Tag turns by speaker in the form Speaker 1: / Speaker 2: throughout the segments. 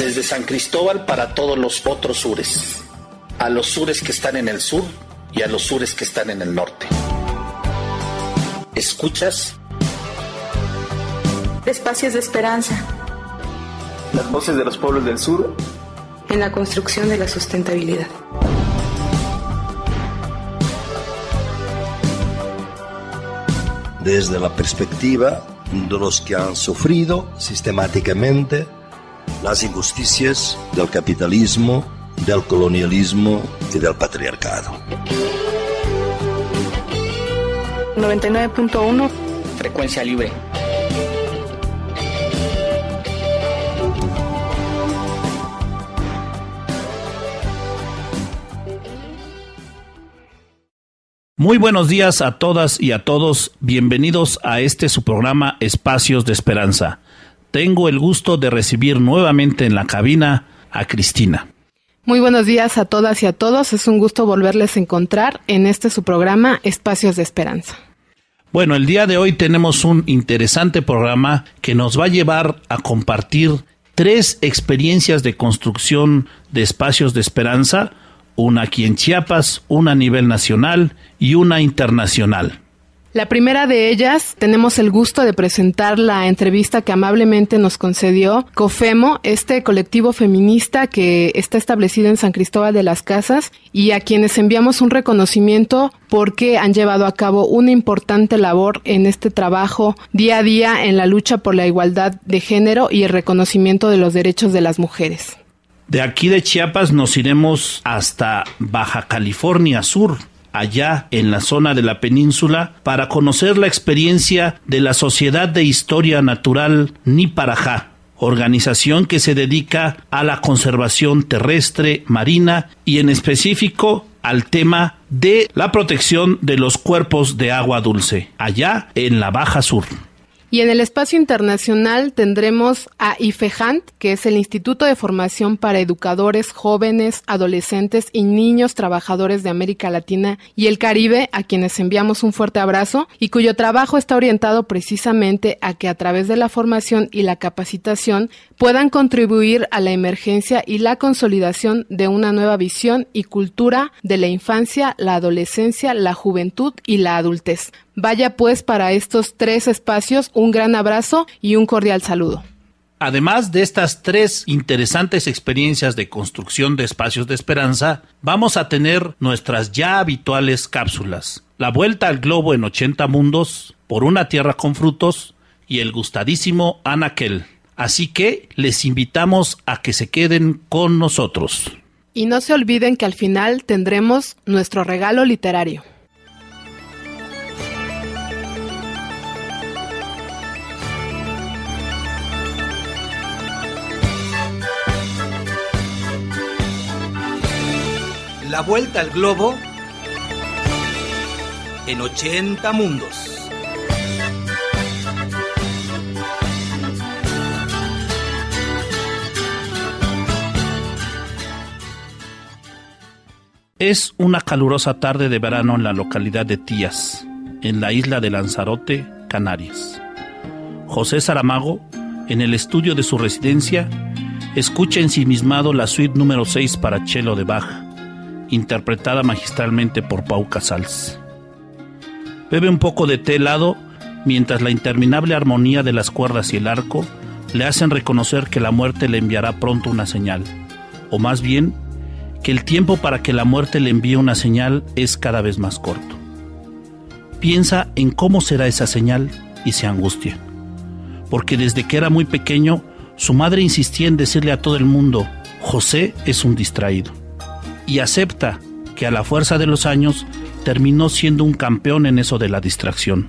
Speaker 1: desde San Cristóbal para todos los otros sures, a los sures que están en el sur y a los sures que están en el norte. ¿Escuchas?
Speaker 2: Espacios de esperanza.
Speaker 3: Las voces de los pueblos del sur.
Speaker 2: En la construcción de la sustentabilidad.
Speaker 4: Desde la perspectiva de los que han sufrido sistemáticamente las injusticias del capitalismo, del colonialismo y del patriarcado.
Speaker 2: 99.1
Speaker 5: Frecuencia libre.
Speaker 6: Muy buenos días a todas y a todos. Bienvenidos a este su programa Espacios de Esperanza. Tengo el gusto de recibir nuevamente en la cabina a Cristina.
Speaker 7: Muy buenos días a todas y a todos. Es un gusto volverles a encontrar en este su programa Espacios de Esperanza.
Speaker 6: Bueno, el día de hoy tenemos un interesante programa que nos va a llevar a compartir tres experiencias de construcción de espacios de esperanza una aquí en Chiapas, una a nivel nacional y una internacional.
Speaker 7: La primera de ellas, tenemos el gusto de presentar la entrevista que amablemente nos concedió COFEMO, este colectivo feminista que está establecido en San Cristóbal de las Casas y a quienes enviamos un reconocimiento porque han llevado a cabo una importante labor en este trabajo día a día en la lucha por la igualdad de género y el reconocimiento de los derechos de las mujeres.
Speaker 6: De aquí de Chiapas nos iremos hasta Baja California Sur, allá en la zona de la península, para conocer la experiencia de la Sociedad de Historia Natural Niparajá, organización que se dedica a la conservación terrestre, marina y en específico al tema de la protección de los cuerpos de agua dulce, allá en la Baja Sur.
Speaker 7: Y en el espacio internacional tendremos a IFEHANT, que es el Instituto de Formación para Educadores Jóvenes, Adolescentes y Niños Trabajadores de América Latina y el Caribe, a quienes enviamos un fuerte abrazo y cuyo trabajo está orientado precisamente a que a través de la formación y la capacitación puedan contribuir a la emergencia y la consolidación de una nueva visión y cultura de la infancia, la adolescencia, la juventud y la adultez. Vaya pues para estos tres espacios un gran abrazo y un cordial saludo.
Speaker 6: Además de estas tres interesantes experiencias de construcción de espacios de esperanza, vamos a tener nuestras ya habituales cápsulas. La vuelta al globo en 80 mundos, por una tierra con frutos y el gustadísimo Anaquel. Así que les invitamos a que se queden con nosotros.
Speaker 7: Y no se olviden que al final tendremos nuestro regalo literario.
Speaker 8: La vuelta al globo en 80 mundos.
Speaker 6: Es una calurosa tarde de verano en la localidad de Tías, en la isla de Lanzarote, Canarias. José Saramago, en el estudio de su residencia, escucha ensimismado la suite número 6 para cello de Bach interpretada magistralmente por Pau Casals. Bebe un poco de té helado mientras la interminable armonía de las cuerdas y el arco le hacen reconocer que la muerte le enviará pronto una señal, o más bien, que el tiempo para que la muerte le envíe una señal es cada vez más corto. Piensa en cómo será esa señal y se angustia, porque desde que era muy pequeño, su madre insistía en decirle a todo el mundo, José es un distraído y acepta que a la fuerza de los años terminó siendo un campeón en eso de la distracción.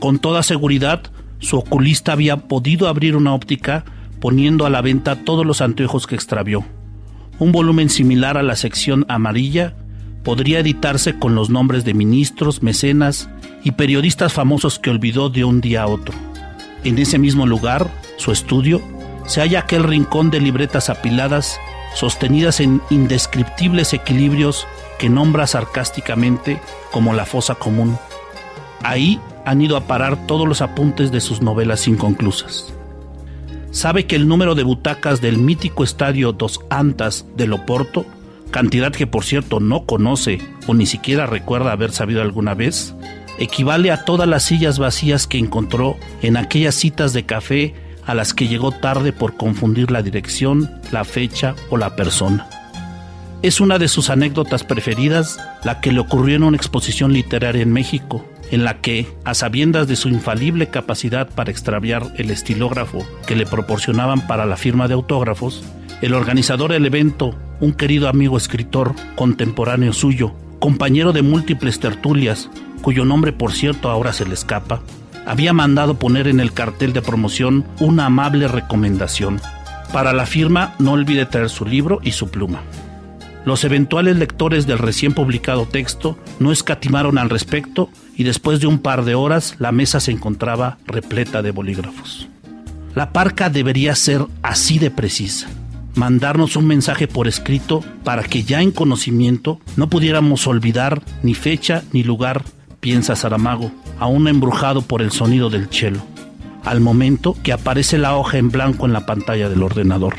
Speaker 6: Con toda seguridad, su oculista había podido abrir una óptica poniendo a la venta todos los anteojos que extravió. Un volumen similar a la sección amarilla podría editarse con los nombres de ministros, mecenas y periodistas famosos que olvidó de un día a otro. En ese mismo lugar, su estudio, se halla aquel rincón de libretas apiladas sostenidas en indescriptibles equilibrios que nombra sarcásticamente como la fosa común. Ahí han ido a parar todos los apuntes de sus novelas inconclusas. sabe que el número de butacas del mítico estadio Dos Antas de Loporto, cantidad que por cierto no conoce o ni siquiera recuerda haber sabido alguna vez, equivale a todas las sillas vacías que encontró en aquellas citas de café a las que llegó tarde por confundir la dirección, la fecha o la persona. Es una de sus anécdotas preferidas la que le ocurrió en una exposición literaria en México, en la que, a sabiendas de su infalible capacidad para extraviar el estilógrafo que le proporcionaban para la firma de autógrafos, el organizador del evento, un querido amigo escritor contemporáneo suyo, compañero de múltiples tertulias, cuyo nombre por cierto ahora se le escapa, había mandado poner en el cartel de promoción una amable recomendación. Para la firma no olvide traer su libro y su pluma. Los eventuales lectores del recién publicado texto no escatimaron al respecto y después de un par de horas la mesa se encontraba repleta de bolígrafos. La parca debería ser así de precisa, mandarnos un mensaje por escrito para que ya en conocimiento no pudiéramos olvidar ni fecha ni lugar, piensa Saramago, aún embrujado por el sonido del chelo, al momento que aparece la hoja en blanco en la pantalla del ordenador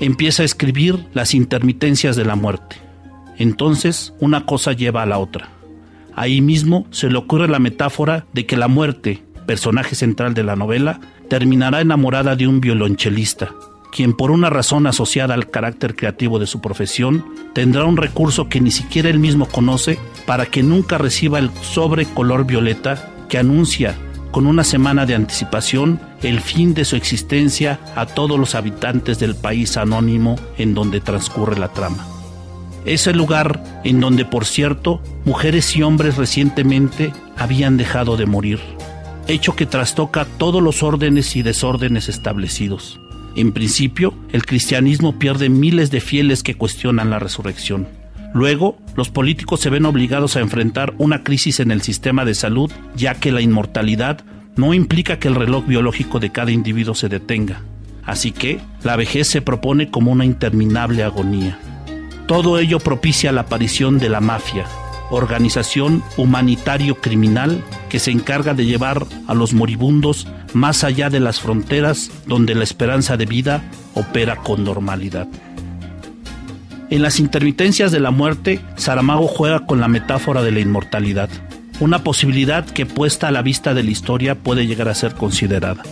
Speaker 6: empieza a escribir las intermitencias de la muerte. Entonces, una cosa lleva a la otra. Ahí mismo se le ocurre la metáfora de que la muerte, personaje central de la novela, terminará enamorada de un violonchelista, quien por una razón asociada al carácter creativo de su profesión, tendrá un recurso que ni siquiera él mismo conoce para que nunca reciba el sobre color violeta que anuncia con una semana de anticipación el fin de su existencia a todos los habitantes del país anónimo en donde transcurre la trama. Es el lugar en donde, por cierto, mujeres y hombres recientemente habían dejado de morir, hecho que trastoca todos los órdenes y desórdenes establecidos. En principio, el cristianismo pierde miles de fieles que cuestionan la resurrección. Luego, los políticos se ven obligados a enfrentar una crisis en el sistema de salud, ya que la inmortalidad no implica que el reloj biológico de cada individuo se detenga. Así que la vejez se propone como una interminable agonía. Todo ello propicia la aparición de la mafia, organización humanitario criminal que se encarga de llevar a los moribundos más allá de las fronteras donde la esperanza de vida opera con normalidad. En las intermitencias de la muerte, Saramago juega con la metáfora de la inmortalidad, una posibilidad que puesta a la vista de la historia puede llegar a ser considerada.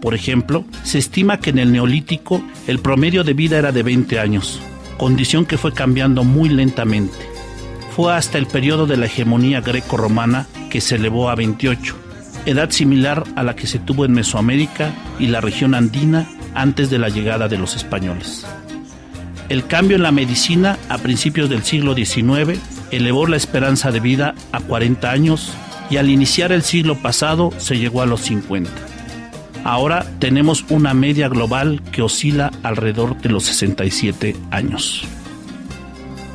Speaker 6: Por ejemplo, se estima que en el neolítico el promedio de vida era de 20 años, condición que fue cambiando muy lentamente. Fue hasta el periodo de la hegemonía greco-romana que se elevó a 28, edad similar a la que se tuvo en Mesoamérica y la región andina antes de la llegada de los españoles. El cambio en la medicina a principios del siglo XIX elevó la esperanza de vida a 40 años y al iniciar el siglo pasado se llegó a los 50. Ahora tenemos una media global que oscila alrededor de los 67 años.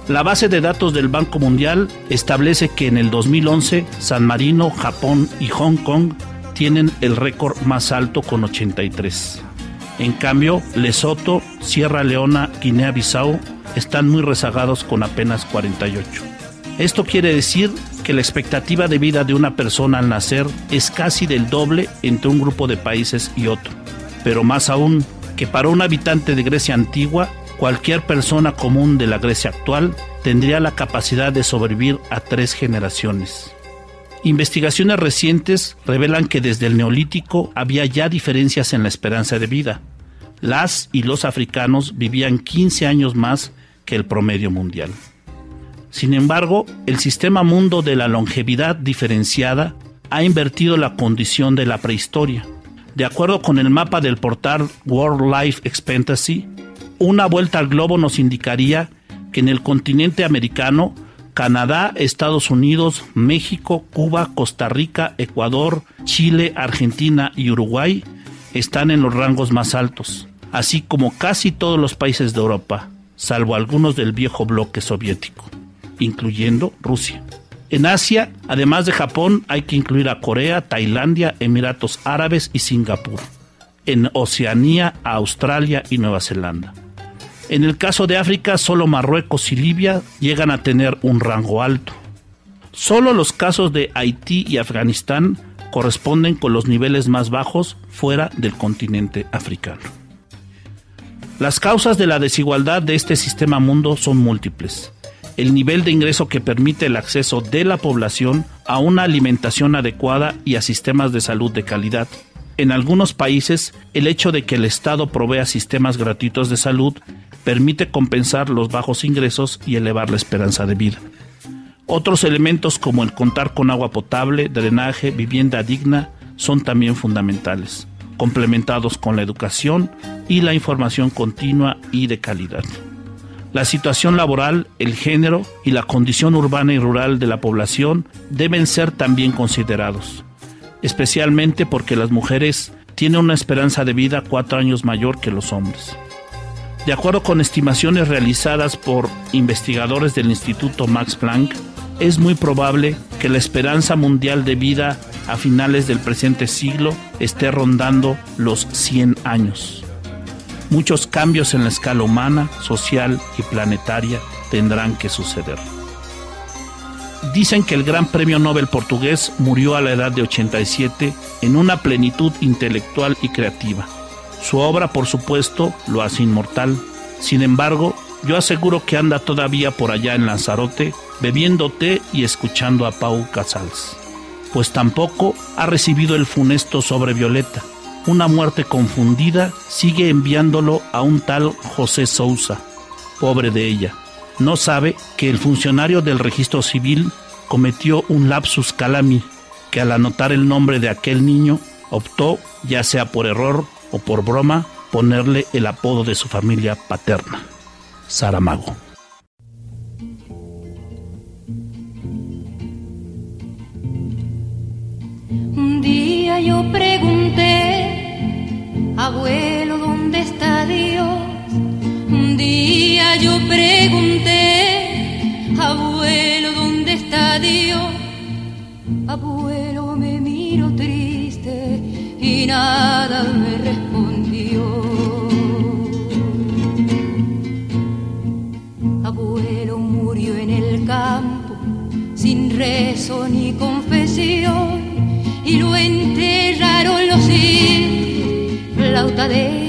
Speaker 6: La base de datos del Banco Mundial establece que en el 2011 San Marino, Japón y Hong Kong tienen el récord más alto con 83. En cambio, Lesoto, Sierra Leona, Guinea-Bissau están muy rezagados con apenas 48. Esto quiere decir que la expectativa de vida de una persona al nacer es casi del doble entre un grupo de países y otro. Pero más aún, que para un habitante de Grecia antigua, cualquier persona común de la Grecia actual tendría la capacidad de sobrevivir a tres generaciones. Investigaciones recientes revelan que desde el neolítico había ya diferencias en la esperanza de vida. Las y los africanos vivían 15 años más que el promedio mundial. Sin embargo, el sistema mundo de la longevidad diferenciada ha invertido la condición de la prehistoria. De acuerdo con el mapa del portal World Life Expectancy, una vuelta al globo nos indicaría que en el continente americano Canadá, Estados Unidos, México, Cuba, Costa Rica, Ecuador, Chile, Argentina y Uruguay están en los rangos más altos, así como casi todos los países de Europa, salvo algunos del viejo bloque soviético, incluyendo Rusia. En Asia, además de Japón, hay que incluir a Corea, Tailandia, Emiratos Árabes y Singapur. En Oceanía, a Australia y Nueva Zelanda. En el caso de África, solo Marruecos y Libia llegan a tener un rango alto. Solo los casos de Haití y Afganistán corresponden con los niveles más bajos fuera del continente africano. Las causas de la desigualdad de este sistema mundo son múltiples. El nivel de ingreso que permite el acceso de la población a una alimentación adecuada y a sistemas de salud de calidad. En algunos países, el hecho de que el Estado provea sistemas gratuitos de salud permite compensar los bajos ingresos y elevar la esperanza de vida. Otros elementos como el contar con agua potable, drenaje, vivienda digna son también fundamentales, complementados con la educación y la información continua y de calidad. La situación laboral, el género y la condición urbana y rural de la población deben ser también considerados, especialmente porque las mujeres tienen una esperanza de vida cuatro años mayor que los hombres. De acuerdo con estimaciones realizadas por investigadores del Instituto Max Planck, es muy probable que la esperanza mundial de vida a finales del presente siglo esté rondando los 100 años. Muchos cambios en la escala humana, social y planetaria tendrán que suceder. Dicen que el Gran Premio Nobel portugués murió a la edad de 87 en una plenitud intelectual y creativa. Su obra, por supuesto, lo hace inmortal. Sin embargo, yo aseguro que anda todavía por allá en Lanzarote bebiendo té y escuchando a Pau Casals, pues tampoco ha recibido el funesto sobre Violeta. Una muerte confundida sigue enviándolo a un tal José Sousa, pobre de ella. No sabe que el funcionario del registro civil cometió un lapsus calami, que al anotar el nombre de aquel niño optó, ya sea por error o por broma, ponerle el apodo de su familia paterna, Saramago.
Speaker 5: Un día yo pregunté, abuelo, ¿dónde está Dios? Un día yo pregunté, abuelo, ¿dónde está Dios? Abuelo, me miro triste y nada me respondió. Abuelo murió en el campo sin rezo ni confesión y lo enterraron los indios, flauta de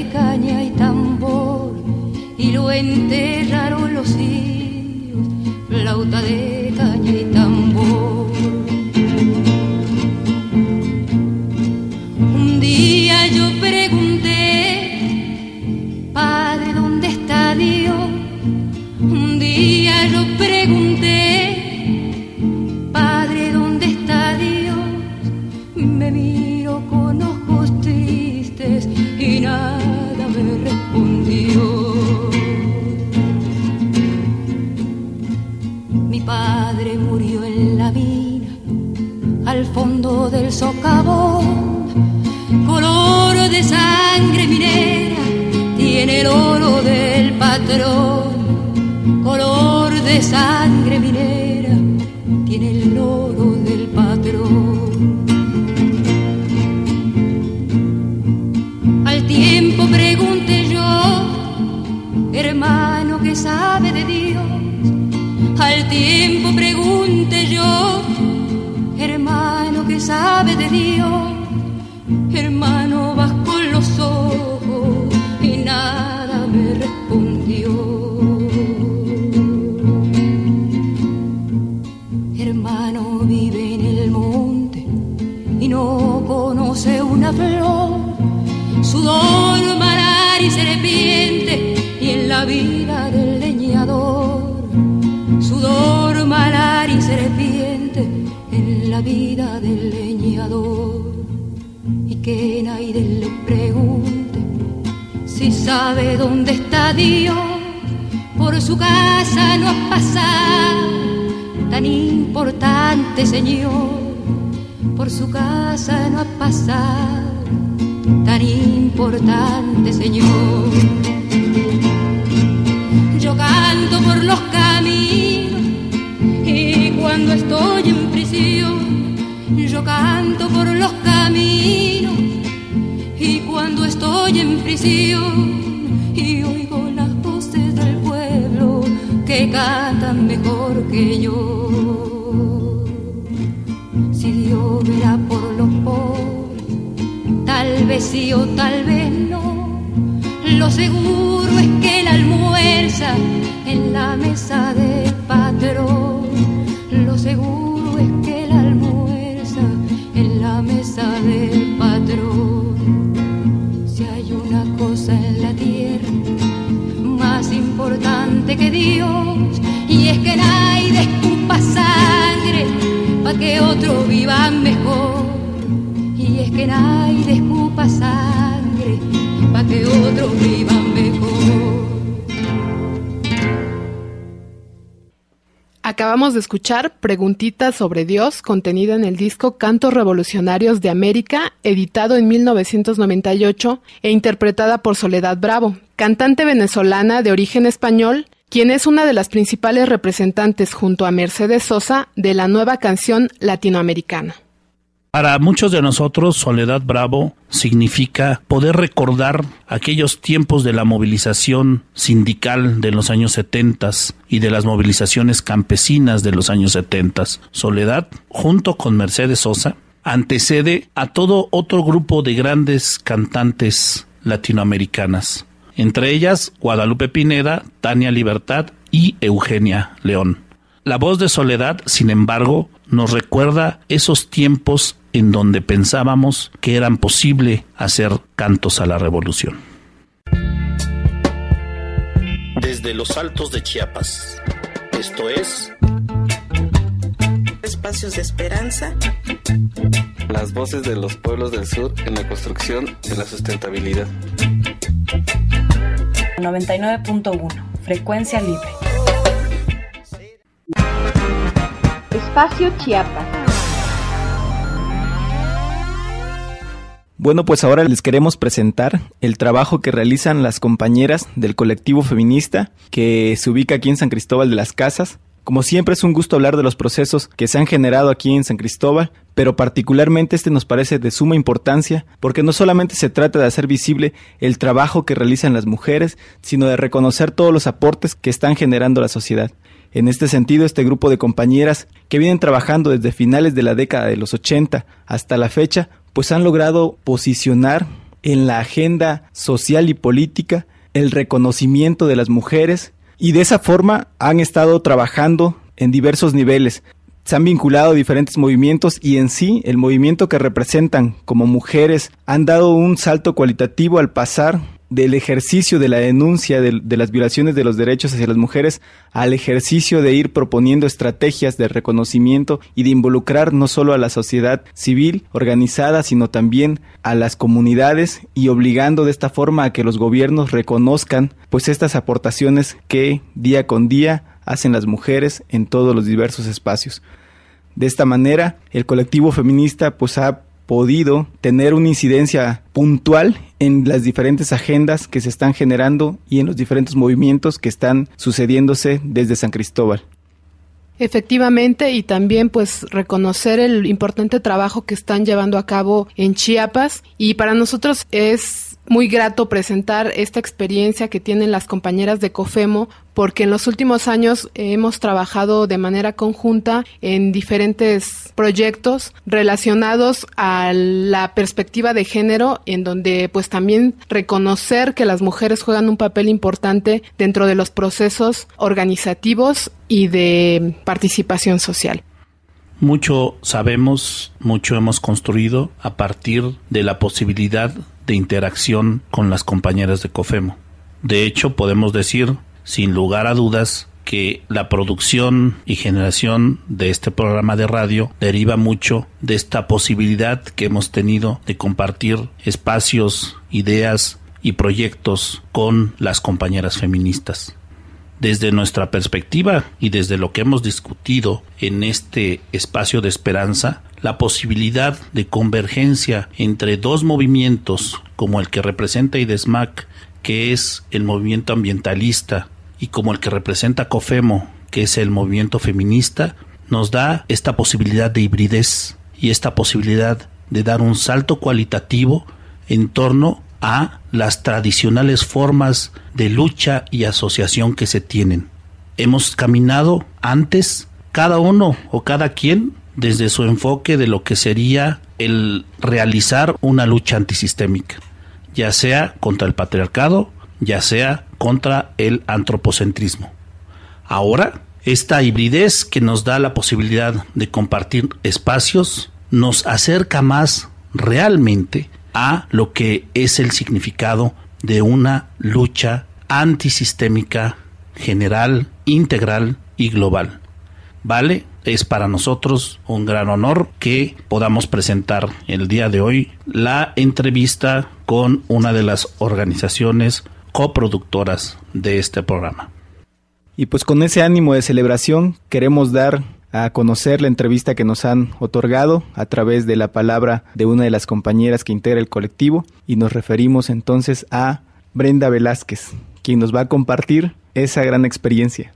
Speaker 5: y lo enterraron los indios, flauta de caña y tambor. Padre murió en la mina, al fondo del socavón, color de sangre minera, tiene el oro del patrón, color de sangre minera, tiene el oro del patrón. Al tiempo pregunté yo, hermano que sabe de Dios. Al tiempo pregunté yo, hermano que sabe de Dios. Hermano vas con los ojos y nada me respondió. Hermano vive en el monte y no conoce una flor sudor, marar la vida del leñador, y que nadie le pregunte si sabe dónde está Dios, por su casa no ha pasado, tan importante Señor, por su casa no ha pasado tan importante, Señor. Yo canto por los caminos y cuando estoy en prisión, yo canto por los caminos y cuando estoy en prisión y oigo las voces del pueblo que cantan mejor que yo. Si Dios verá por los pobres, Tal vez sí o tal vez no. Lo seguro es que él almuerza en la mesa del patrón. Importante que Dios, y es que nadie escupa sangre para que otro viva mejor. Y es que nadie escupa sangre para que otro viva mejor.
Speaker 7: Acabamos de escuchar Preguntitas sobre Dios, contenida en el disco Cantos Revolucionarios de América, editado en 1998 e interpretada por Soledad Bravo, cantante venezolana de origen español, quien es una de las principales representantes junto a Mercedes Sosa de la nueva canción latinoamericana.
Speaker 6: Para muchos de nosotros, Soledad Bravo significa poder recordar aquellos tiempos de la movilización sindical de los años 70 y de las movilizaciones campesinas de los años 70. Soledad, junto con Mercedes Sosa, antecede a todo otro grupo de grandes cantantes latinoamericanas, entre ellas Guadalupe Pineda, Tania Libertad y Eugenia León. La voz de Soledad, sin embargo, nos recuerda esos tiempos en donde pensábamos que eran posible hacer cantos a la revolución.
Speaker 1: Desde los altos de Chiapas, esto es
Speaker 2: Espacios de esperanza.
Speaker 3: Las voces de los pueblos del sur en la construcción de la sustentabilidad.
Speaker 9: 99.1 Frecuencia libre.
Speaker 10: Espacio Chiapas.
Speaker 11: Bueno, pues ahora les queremos presentar el trabajo que realizan las compañeras del colectivo feminista que se ubica aquí en San Cristóbal de las Casas. Como siempre es un gusto hablar de los procesos que se han generado aquí en San Cristóbal, pero particularmente este nos parece de suma importancia porque no solamente se trata de hacer visible el trabajo que realizan las mujeres, sino de reconocer todos los aportes que están generando la sociedad. En este sentido, este grupo de compañeras que vienen trabajando desde finales de la década de los 80 hasta la fecha, pues han logrado posicionar en la agenda social y política el reconocimiento de las mujeres y de esa forma han estado trabajando en diversos niveles. Se han vinculado a diferentes movimientos y en sí el movimiento que representan como mujeres han dado un salto cualitativo al pasar del ejercicio de la denuncia de, las violaciones de los derechos hacia las mujeres al ejercicio de ir proponiendo estrategias de reconocimiento y de involucrar no solo a la sociedad civil organizada, sino también a las comunidades y obligando de esta forma a que los gobiernos reconozcan pues estas aportaciones que día con día hacen las mujeres en todos los diversos espacios. De esta manera, el colectivo feminista pues ha podido tener una incidencia puntual en las diferentes agendas que se están generando y en los diferentes movimientos que están sucediéndose desde San Cristóbal.
Speaker 7: Efectivamente, y también pues reconocer el importante trabajo que están llevando a cabo en Chiapas y para nosotros es muy grato presentar esta experiencia que tienen las compañeras de COFEMO porque en los últimos años hemos trabajado de manera conjunta en diferentes proyectos relacionados a la perspectiva de género en donde pues también reconocer que las mujeres juegan un papel importante dentro de los procesos organizativos y de participación social.
Speaker 6: Mucho sabemos, mucho hemos construido a partir de la posibilidad de interacción con las compañeras de COFEMO. De hecho, podemos decir, sin lugar a dudas, que la producción y generación de este programa de radio deriva mucho de esta posibilidad que hemos tenido de compartir espacios, ideas y proyectos con las compañeras feministas. Desde nuestra perspectiva y desde lo que hemos discutido en este espacio de esperanza, la posibilidad de convergencia entre dos movimientos como el que representa IDESMAC, que es el movimiento ambientalista, y como el que representa COFEMO, que es el movimiento feminista, nos da esta posibilidad de hibridez y esta posibilidad de dar un salto cualitativo en torno a las tradicionales formas de lucha y asociación que se tienen. Hemos caminado antes, cada uno o cada quien, desde su enfoque de lo que sería el realizar una lucha antisistémica, ya sea contra el patriarcado, ya sea contra el antropocentrismo. Ahora, esta hibridez que nos da la posibilidad de compartir espacios nos acerca más realmente a lo que es el significado de una lucha antisistémica general, integral y global. ¿Vale? Es para nosotros un gran honor que podamos presentar el día de hoy la entrevista con una de las organizaciones coproductoras de este programa.
Speaker 11: Y pues con ese ánimo de celebración queremos dar a conocer la entrevista que nos han otorgado a través de la palabra de una de las compañeras que integra el colectivo y nos referimos entonces a Brenda Velázquez, quien nos va a compartir esa gran experiencia.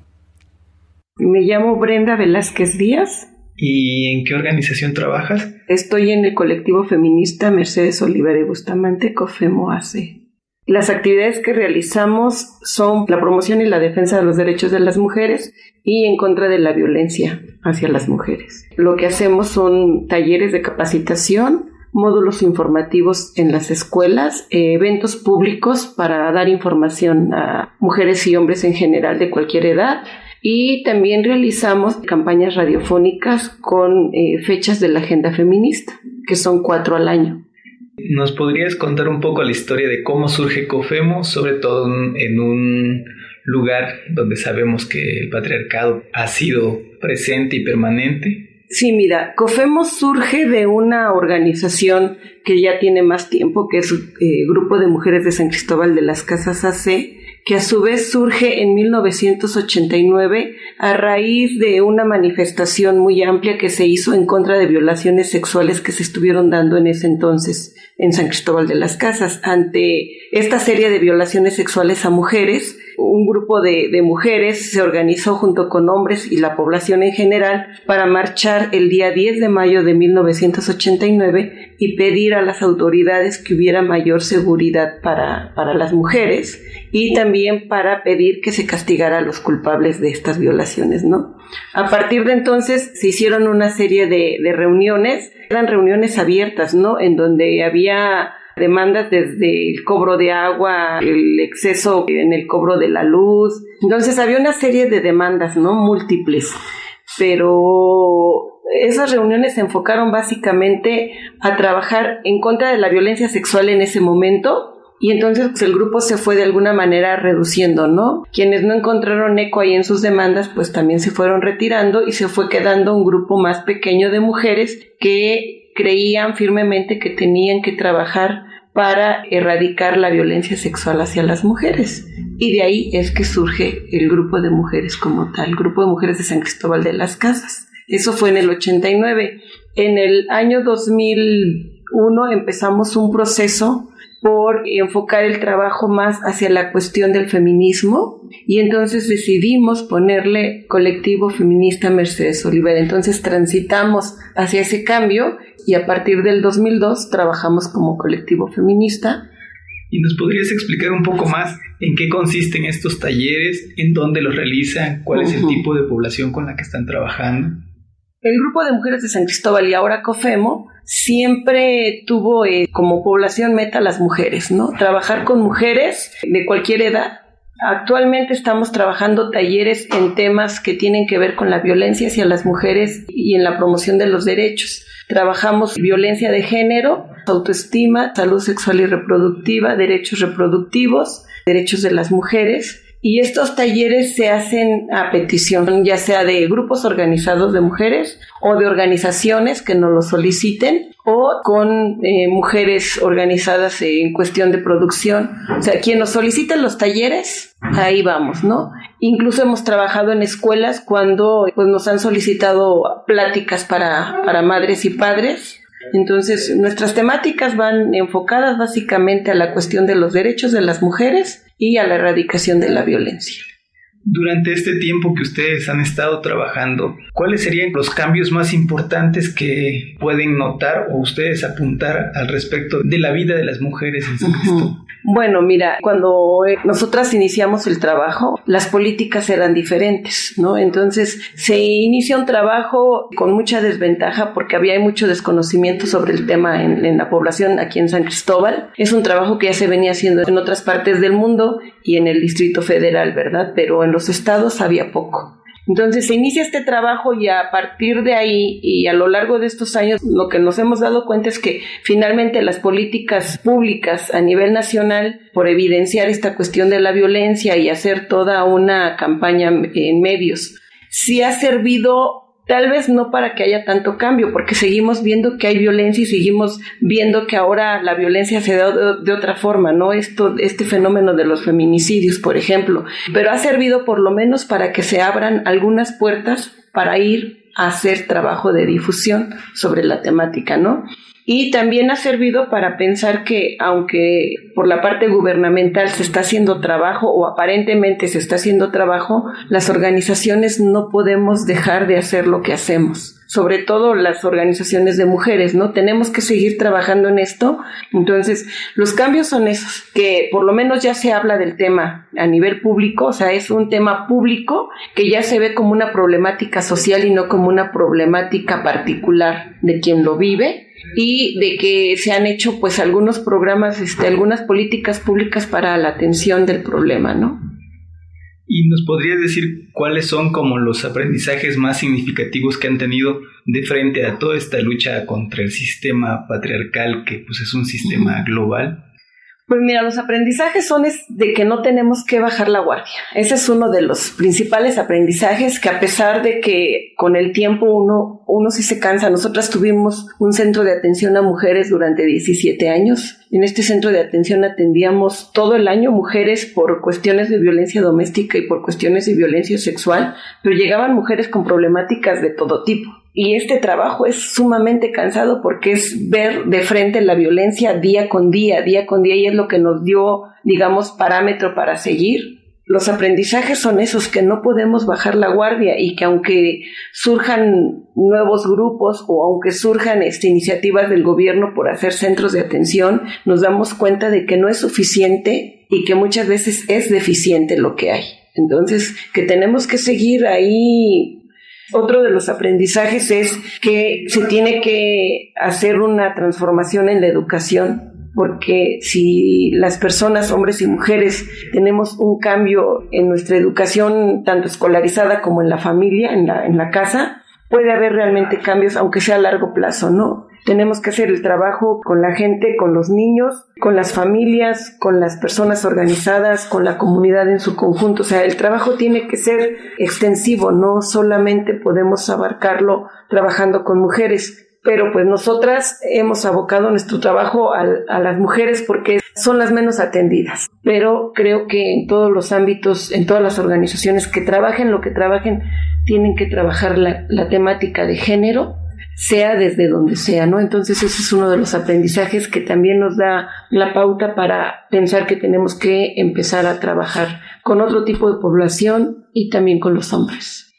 Speaker 12: Me llamo Brenda Velázquez Díaz.
Speaker 13: ¿Y en qué organización trabajas?
Speaker 12: Estoy en el colectivo feminista Mercedes Olivera y Bustamante, COFEMO AC. Las actividades que realizamos son la promoción y la defensa de los derechos de las mujeres y en contra de la violencia hacia las mujeres. Lo que hacemos son talleres de capacitación, módulos informativos en las escuelas, eventos públicos para dar información a mujeres y hombres en general de cualquier edad y también realizamos campañas radiofónicas con eh, fechas de la agenda feminista, que son cuatro al año.
Speaker 13: ¿Nos podrías contar un poco la historia de cómo surge COFEMO, sobre todo en un lugar donde sabemos que el patriarcado ha sido presente y permanente?
Speaker 12: Sí, mira, COFEMO surge de una organización que ya tiene más tiempo, que es el eh, Grupo de Mujeres de San Cristóbal de las Casas AC, que a su vez surge en 1989 a raíz de una manifestación muy amplia que se hizo en contra de violaciones sexuales que se estuvieron dando en ese entonces en San Cristóbal de las Casas. Ante esta serie de violaciones sexuales a mujeres, un grupo de, de, mujeres se organizó junto con hombres y la población en general para marchar el día 10 de mayo de 1989 y pedir a las autoridades que hubiera mayor seguridad para, para las mujeres y también para pedir que se castigara a los culpables de estas violaciones, ¿no? A partir de entonces se hicieron una serie de, de reuniones, eran reuniones abiertas, ¿no? En donde había demandas desde el cobro de agua, el exceso en el cobro de la luz. Entonces había una serie de demandas, ¿no? Múltiples. Pero esas reuniones se enfocaron básicamente a trabajar en contra de la violencia sexual en ese momento y entonces pues, el grupo se fue de alguna manera reduciendo, ¿no? Quienes no encontraron eco ahí en sus demandas, pues también se fueron retirando y se fue quedando un grupo más pequeño de mujeres que creían firmemente que tenían que trabajar para erradicar la violencia sexual hacia las mujeres. Y de ahí es que surge el grupo de mujeres como tal, el grupo de mujeres de San Cristóbal de las Casas. Eso fue en el 89. En el año 2001 empezamos un proceso por enfocar el trabajo más hacia la cuestión del feminismo y entonces decidimos ponerle colectivo feminista Mercedes Olivera. Entonces transitamos hacia ese cambio y a partir del 2002 trabajamos como colectivo feminista.
Speaker 13: ¿Y nos podrías explicar un poco más en qué consisten estos talleres, en dónde los realizan, cuál es el tipo de población con la que están trabajando?
Speaker 12: El grupo de mujeres de San Cristóbal y ahora COFEMO siempre tuvo eh, como población meta las mujeres, ¿no? Trabajar con mujeres de cualquier edad. Actualmente estamos trabajando talleres en temas que tienen que ver con la violencia hacia las mujeres y en la promoción de los derechos. Trabajamos violencia de género, autoestima, salud sexual y reproductiva, derechos reproductivos, derechos de las mujeres y estos talleres se hacen a petición, ya sea de grupos organizados de mujeres o de organizaciones que nos lo soliciten o con eh, mujeres organizadas en cuestión de producción. O sea, quien nos soliciten los talleres, ahí vamos, ¿no? Incluso hemos trabajado en escuelas cuando pues, nos han solicitado pláticas para, para madres y padres entonces, nuestras temáticas van enfocadas básicamente a la cuestión de los derechos de las mujeres y a la erradicación de la violencia.
Speaker 13: Durante este tiempo que ustedes han estado trabajando, ¿cuáles serían los cambios más importantes que pueden notar o ustedes apuntar al respecto de la vida de las mujeres en San Cristóbal?
Speaker 12: Bueno, mira, cuando eh, nosotras iniciamos el trabajo, las políticas eran diferentes, ¿no? Entonces se inicia un trabajo con mucha desventaja porque había mucho desconocimiento sobre el tema en, en la población aquí en San Cristóbal. Es un trabajo que ya se venía haciendo en otras partes del mundo y en el Distrito Federal, ¿verdad? Pero en los estados había poco. Entonces se inicia este trabajo y a partir de ahí y a lo largo de estos años lo que nos hemos dado cuenta es que finalmente las políticas públicas a nivel nacional por evidenciar esta cuestión de la violencia y hacer toda una campaña en medios sí ha servido Tal vez no para que haya tanto cambio, porque seguimos viendo que hay violencia y seguimos viendo que ahora la violencia se da de, otra forma, ¿no? Esto, este fenómeno de los feminicidios, por ejemplo. Pero ha servido por lo menos para que se abran algunas puertas para ir a hacer trabajo de difusión sobre la temática, ¿no? Y también ha servido para pensar que aunque por la parte gubernamental se está haciendo trabajo o aparentemente se está haciendo trabajo, las organizaciones no podemos dejar de hacer lo que hacemos sobre todo las organizaciones de mujeres, ¿no? Tenemos que seguir trabajando en esto. Entonces, los cambios son esos, que por lo menos ya se habla del tema a nivel público, o sea, es un tema público que ya se ve como una problemática social y no como una problemática particular de quien lo vive y de que se han hecho pues algunos programas, este, algunas políticas públicas para la atención del problema, ¿no?
Speaker 13: ¿Y nos podrías decir cuáles son como los aprendizajes más significativos que han tenido de frente a toda esta lucha contra el sistema patriarcal que pues es un sistema global?
Speaker 12: Pues mira, los aprendizajes son de que no tenemos que bajar la guardia. Ese es uno de los principales aprendizajes que a pesar de que con el tiempo uno, uno sí se cansa. Nosotras tuvimos un centro de atención a mujeres durante 17 años. En este centro de atención atendíamos todo el año mujeres por cuestiones de violencia doméstica y por cuestiones de violencia sexual, pero llegaban mujeres con problemáticas de todo tipo y este trabajo es sumamente cansado porque es ver de frente la violencia día con día, día con día, y es lo que nos dio, digamos, parámetro para seguir. Los aprendizajes son esos, que no podemos bajar la guardia y que aunque surjan nuevos grupos o aunque surjan este, iniciativas del gobierno por hacer centros de atención, nos damos cuenta de que no es suficiente y que muchas veces es deficiente lo que hay. Entonces, que tenemos que seguir ahí otro de los aprendizajes es que se tiene que hacer una transformación en la educación porque si las personas, hombres y mujeres, tenemos un cambio en nuestra educación, tanto escolarizada como en la familia, en la, casa, puede haber realmente cambios, aunque sea a largo plazo, ¿no? Tenemos que hacer el trabajo con la gente, con los niños, con las familias, con las personas organizadas, con la comunidad en su conjunto. O sea, el trabajo tiene que ser extensivo, no solamente podemos abarcarlo trabajando con mujeres. Pero pues nosotras hemos abocado nuestro trabajo a, las mujeres porque son las menos atendidas. Pero creo que en todos los ámbitos, en todas las organizaciones que trabajen lo que trabajen, tienen que trabajar la, temática de género sea desde donde sea, ¿no? Entonces ese es uno de los aprendizajes que también nos da la pauta para pensar que tenemos que empezar a trabajar con otro tipo de población y también con los hombres.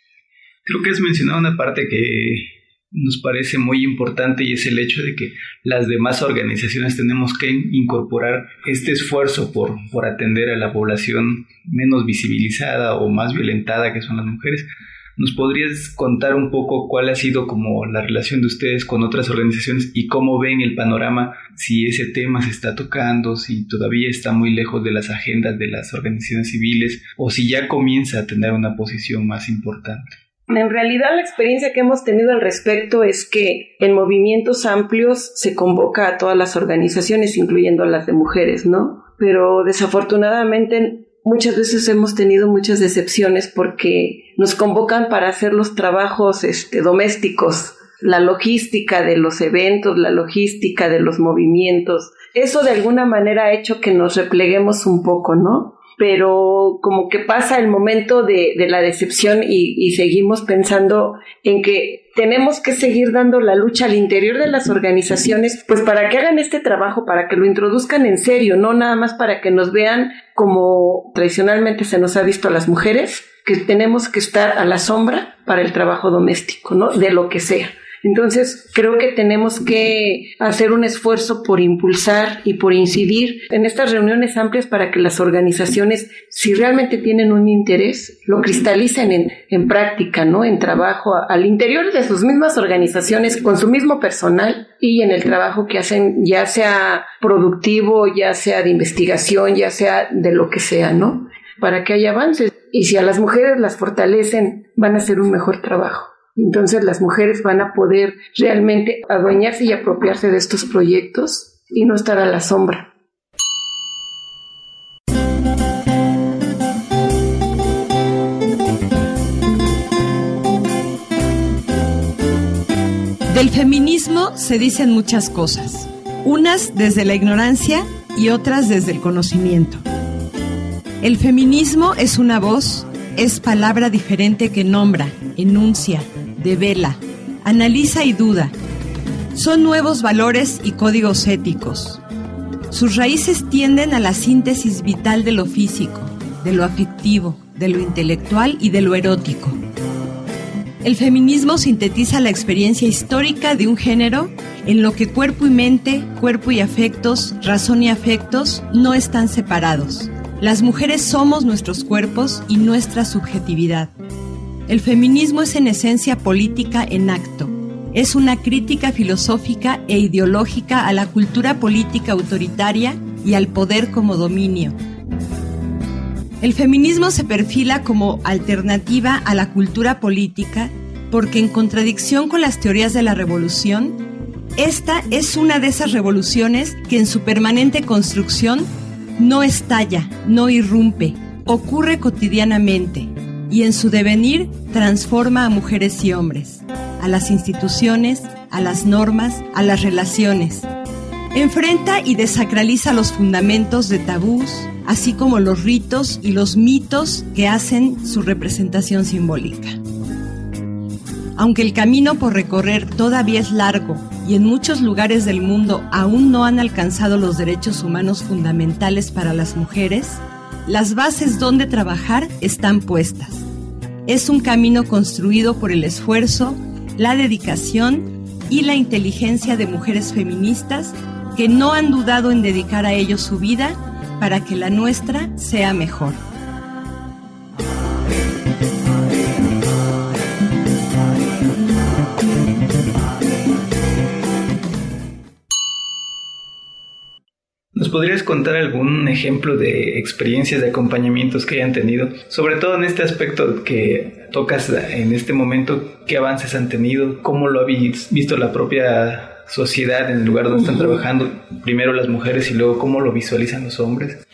Speaker 13: Creo que has mencionado una parte que nos parece muy importante y es el hecho de que las demás organizaciones tenemos que incorporar este esfuerzo por, por atender a la población menos visibilizada o más violentada que son las mujeres ¿Nos podrías contar un poco cuál ha sido como la relación de ustedes con otras organizaciones y cómo ven el panorama, si ese tema se está tocando, si todavía está muy lejos de las agendas de las organizaciones civiles o si ya comienza a tener una posición más importante?
Speaker 12: En realidad la experiencia que hemos tenido al respecto es que en movimientos amplios se convoca a todas las organizaciones, incluyendo a las de mujeres, ¿no? Pero desafortunadamente muchas veces hemos tenido muchas decepciones porque nos convocan para hacer los trabajos este, domésticos, la logística de los eventos, la logística de los movimientos. Eso de alguna manera ha hecho que nos repleguemos un poco, ¿no? Pero como que pasa el momento de, la decepción y, y seguimos pensando en que tenemos que seguir dando la lucha al interior de las organizaciones, pues para que hagan este trabajo, para que lo introduzcan en serio, no nada más para que nos vean como tradicionalmente se nos ha visto a las mujeres, que tenemos que estar a la sombra para el trabajo doméstico, ¿no? De lo que sea. Entonces, creo que tenemos que hacer un esfuerzo por impulsar y por incidir en estas reuniones amplias para que las organizaciones, si realmente tienen un interés, lo cristalicen en, en práctica, ¿no? En trabajo al interior de sus mismas organizaciones, con su mismo personal y en el trabajo que hacen, ya sea productivo, ya sea de investigación, ya sea de lo que sea, ¿no? Para que haya avances. Y si a las mujeres las fortalecen, van a hacer un mejor trabajo. Entonces las mujeres van a poder realmente adueñarse y apropiarse de estos proyectos y no estar a la sombra.
Speaker 14: Del feminismo se dicen muchas cosas, unas desde la ignorancia y otras desde el conocimiento. El feminismo es una voz, es palabra diferente que nombra, enuncia, devela, analiza y duda. Son nuevos valores y códigos éticos. Sus raíces tienden a la síntesis vital de lo físico, de lo afectivo, de lo intelectual y de lo erótico. El feminismo sintetiza la experiencia histórica de un género en lo que cuerpo y mente, cuerpo y afectos, razón y afectos no están separados. Las mujeres somos nuestros cuerpos y nuestra subjetividad. El feminismo es en esencia política en acto. Es una crítica filosófica e ideológica a la cultura política autoritaria y al poder como dominio. El feminismo se perfila como alternativa a la cultura política porque en contradicción con las teorías de la revolución, esta es una de esas revoluciones que en su permanente construcción no estalla, no irrumpe, ocurre cotidianamente y en su devenir transforma a mujeres y hombres, a las instituciones, a las normas, a las relaciones. Enfrenta y desacraliza los fundamentos de tabús, así como los ritos y los mitos que hacen su representación simbólica. Aunque el camino por recorrer todavía es largo y en muchos lugares del mundo aún no han alcanzado los derechos humanos fundamentales para las mujeres, las bases donde trabajar están puestas. Es un camino construido por el esfuerzo, la dedicación y la inteligencia de mujeres feministas que no han dudado en dedicar a ello su vida para que la nuestra sea mejor.
Speaker 13: Podrías contar algún ejemplo de experiencias de acompañamientos que hayan tenido? Sobre todo en este aspecto que tocas en este momento, ¿qué avances han tenido? ¿Cómo lo habéis visto la propia sociedad en el lugar donde están trabajando? Primero las mujeres y luego cómo lo visualizan los hombres.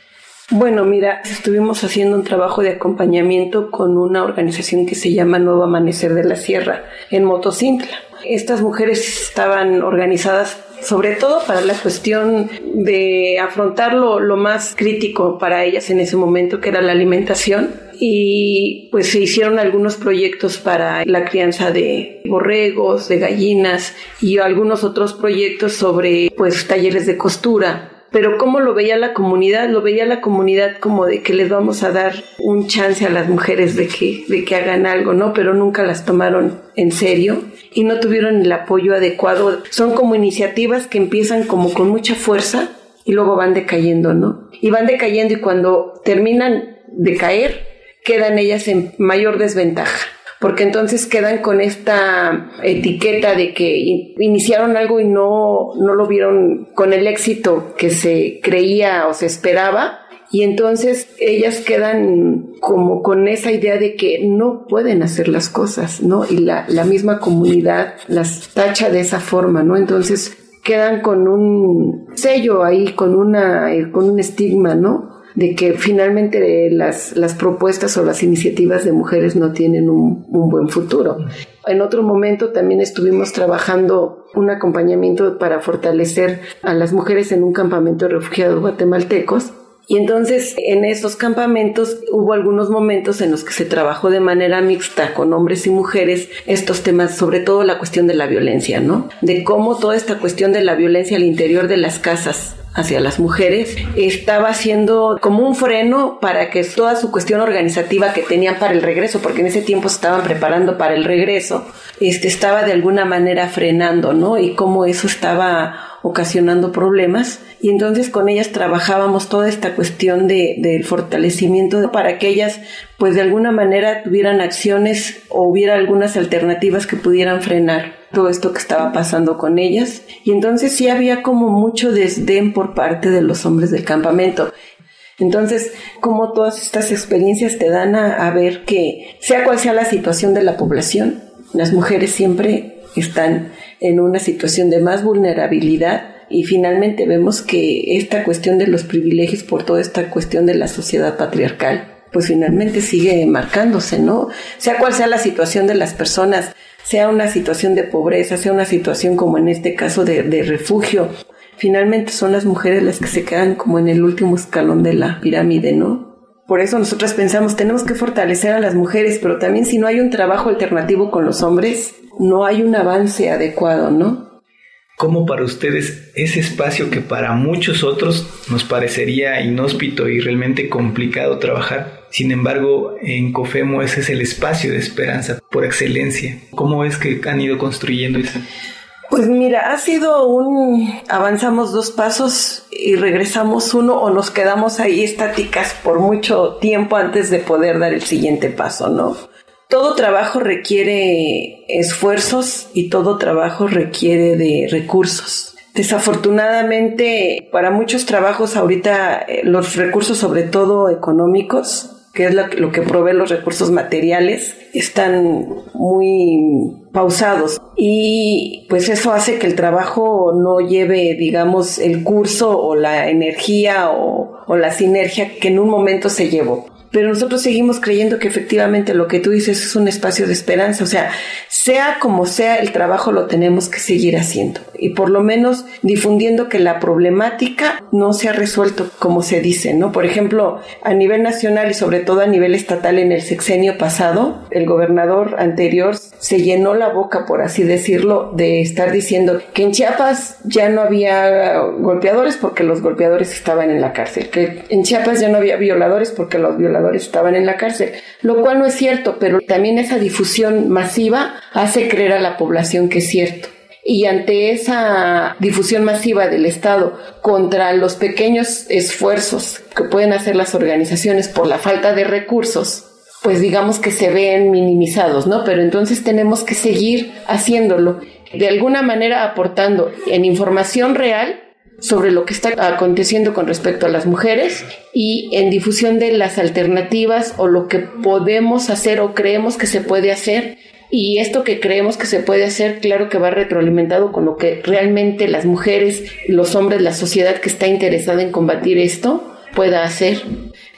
Speaker 12: Bueno, mira, estuvimos haciendo un trabajo de acompañamiento con una organización que se llama Nuevo Amanecer de la Sierra en Motocintla. Estas mujeres estaban organizadas sobre todo para la cuestión de afrontar lo, más crítico para ellas en ese momento, que era la alimentación. Y pues se hicieron algunos proyectos para la crianza de borregos, de gallinas y algunos otros proyectos sobre pues talleres de costura pero cómo lo veía la comunidad, lo veía la comunidad como de que les vamos a dar un chance a las mujeres de que, de que hagan algo, ¿no? Pero nunca las tomaron en serio y no tuvieron el apoyo adecuado. Son como iniciativas que empiezan como con mucha fuerza y luego van decayendo, ¿no? Y van decayendo y cuando terminan de caer, quedan ellas en mayor desventaja porque entonces quedan con esta etiqueta de que iniciaron algo y no, no lo vieron con el éxito que se creía o se esperaba. Y entonces ellas quedan como con esa idea de que no pueden hacer las cosas, ¿no? Y la, la misma comunidad las tacha de esa forma, ¿no? Entonces quedan con un sello ahí, con una, con un estigma, ¿no? De que finalmente las, las propuestas o las iniciativas de mujeres no tienen un, un buen futuro. En otro momento también estuvimos trabajando un acompañamiento para fortalecer a las mujeres en un campamento de refugiados guatemaltecos y entonces en esos campamentos hubo algunos momentos en los que se trabajó de manera mixta con hombres y mujeres estos temas, sobre todo la cuestión de la violencia, ¿no? De cómo toda esta cuestión de la violencia al interior de las casas hacia las mujeres, estaba haciendo como un freno para que toda su cuestión organizativa que tenían para el regreso, porque en ese tiempo se estaban preparando para el regreso, este, estaba de alguna manera frenando, ¿no? Y cómo eso estaba ocasionando problemas y entonces con ellas trabajábamos toda esta cuestión de, del fortalecimiento para que ellas pues de alguna manera tuvieran acciones o hubiera algunas alternativas que pudieran frenar todo esto que estaba pasando con ellas. Y entonces sí había como mucho desdén por parte de los hombres del campamento. Entonces, como todas estas experiencias te dan a, a, ver que, sea cual sea la situación de la población, las mujeres siempre están en una situación de más vulnerabilidad y finalmente vemos que esta cuestión de los privilegios por toda esta cuestión de la sociedad patriarcal pues finalmente sigue marcándose, ¿no? Sea cual sea la situación de las personas, sea una situación de pobreza, sea una situación como en este caso de, de refugio, finalmente son las mujeres las que se quedan como en el último escalón de la pirámide, ¿no? Por eso nosotras pensamos, tenemos que fortalecer a las mujeres, pero también si no hay un trabajo alternativo con los hombres, no hay un avance adecuado, ¿no?
Speaker 13: ¿Cómo para ustedes ese espacio que para muchos otros nos parecería inhóspito y realmente complicado trabajar? Sin embargo, en COFEMO ese es el espacio de esperanza por excelencia. ¿Cómo es que han ido construyendo eso?
Speaker 12: Pues mira, ha sido un... avanzamos dos pasos y regresamos uno o nos quedamos ahí estáticas por mucho tiempo antes de poder dar el siguiente paso, ¿no? Todo trabajo requiere esfuerzos y todo trabajo requiere de recursos. Desafortunadamente, para muchos trabajos ahorita eh, los recursos, sobre todo económicos, que es lo que provee los recursos materiales, están muy pausados. Y pues eso hace que el trabajo no lleve, digamos, el curso o la energía o la sinergia que en un momento se llevó pero nosotros seguimos creyendo que efectivamente lo que tú dices es un espacio de esperanza, o sea, sea como sea el trabajo lo tenemos que seguir haciendo y por lo menos difundiendo que la problemática no se ha resuelto como se dice, ¿no? Por ejemplo, a nivel nacional y sobre todo a nivel estatal en el sexenio pasado, el gobernador anterior se llenó la boca, por así decirlo, de estar diciendo que en Chiapas ya no había golpeadores porque los golpeadores estaban en la cárcel, que en Chiapas ya no había violadores porque los violadores estaban en la cárcel, lo cual no es cierto, pero también esa difusión masiva hace creer a la población que es cierto. Y ante esa difusión masiva del Estado contra los pequeños esfuerzos que pueden hacer las organizaciones por la falta de recursos, pues digamos que se ven minimizados, ¿no? Pero entonces tenemos que seguir haciéndolo, de alguna manera aportando en información real sobre lo que está aconteciendo con respecto a las mujeres y en difusión de las alternativas o lo que podemos hacer o creemos que se puede hacer y esto que creemos que se puede hacer, claro que va retroalimentado con lo que realmente las mujeres, los hombres, la sociedad que está interesada en combatir esto pueda hacer.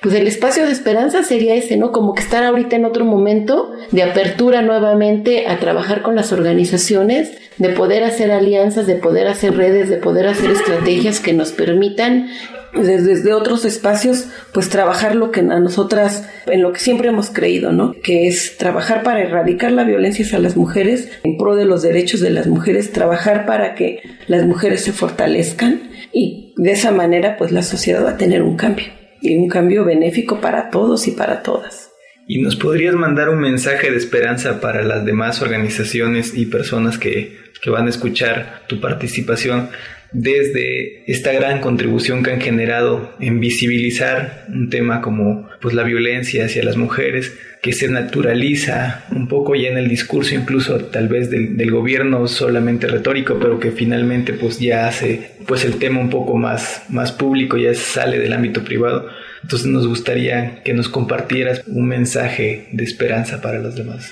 Speaker 12: Pues el espacio de esperanza sería ese, ¿no? Como que estar ahorita en otro momento de apertura nuevamente a trabajar con las organizaciones, de poder hacer alianzas, de poder hacer redes, de poder hacer estrategias que nos permitan desde, otros espacios, pues trabajar lo que a nosotras, en lo que siempre hemos creído, ¿no? Que es trabajar para erradicar la violencia hacia las mujeres, en pro de los derechos de las mujeres, trabajar para que las mujeres se fortalezcan y de esa manera, pues la sociedad va a tener un cambio y un cambio benéfico para todos y para todas.
Speaker 13: ¿Y nos podrías mandar un mensaje de esperanza para las demás organizaciones y personas que, que van a escuchar tu participación desde esta gran contribución que han generado en visibilizar un tema como pues la violencia hacia las mujeres que se naturaliza un poco ya en el discurso incluso tal vez del, del, gobierno solamente retórico pero que finalmente pues ya hace pues el tema un poco más más público ya sale del ámbito privado entonces nos gustaría que nos compartieras un mensaje de esperanza para los demás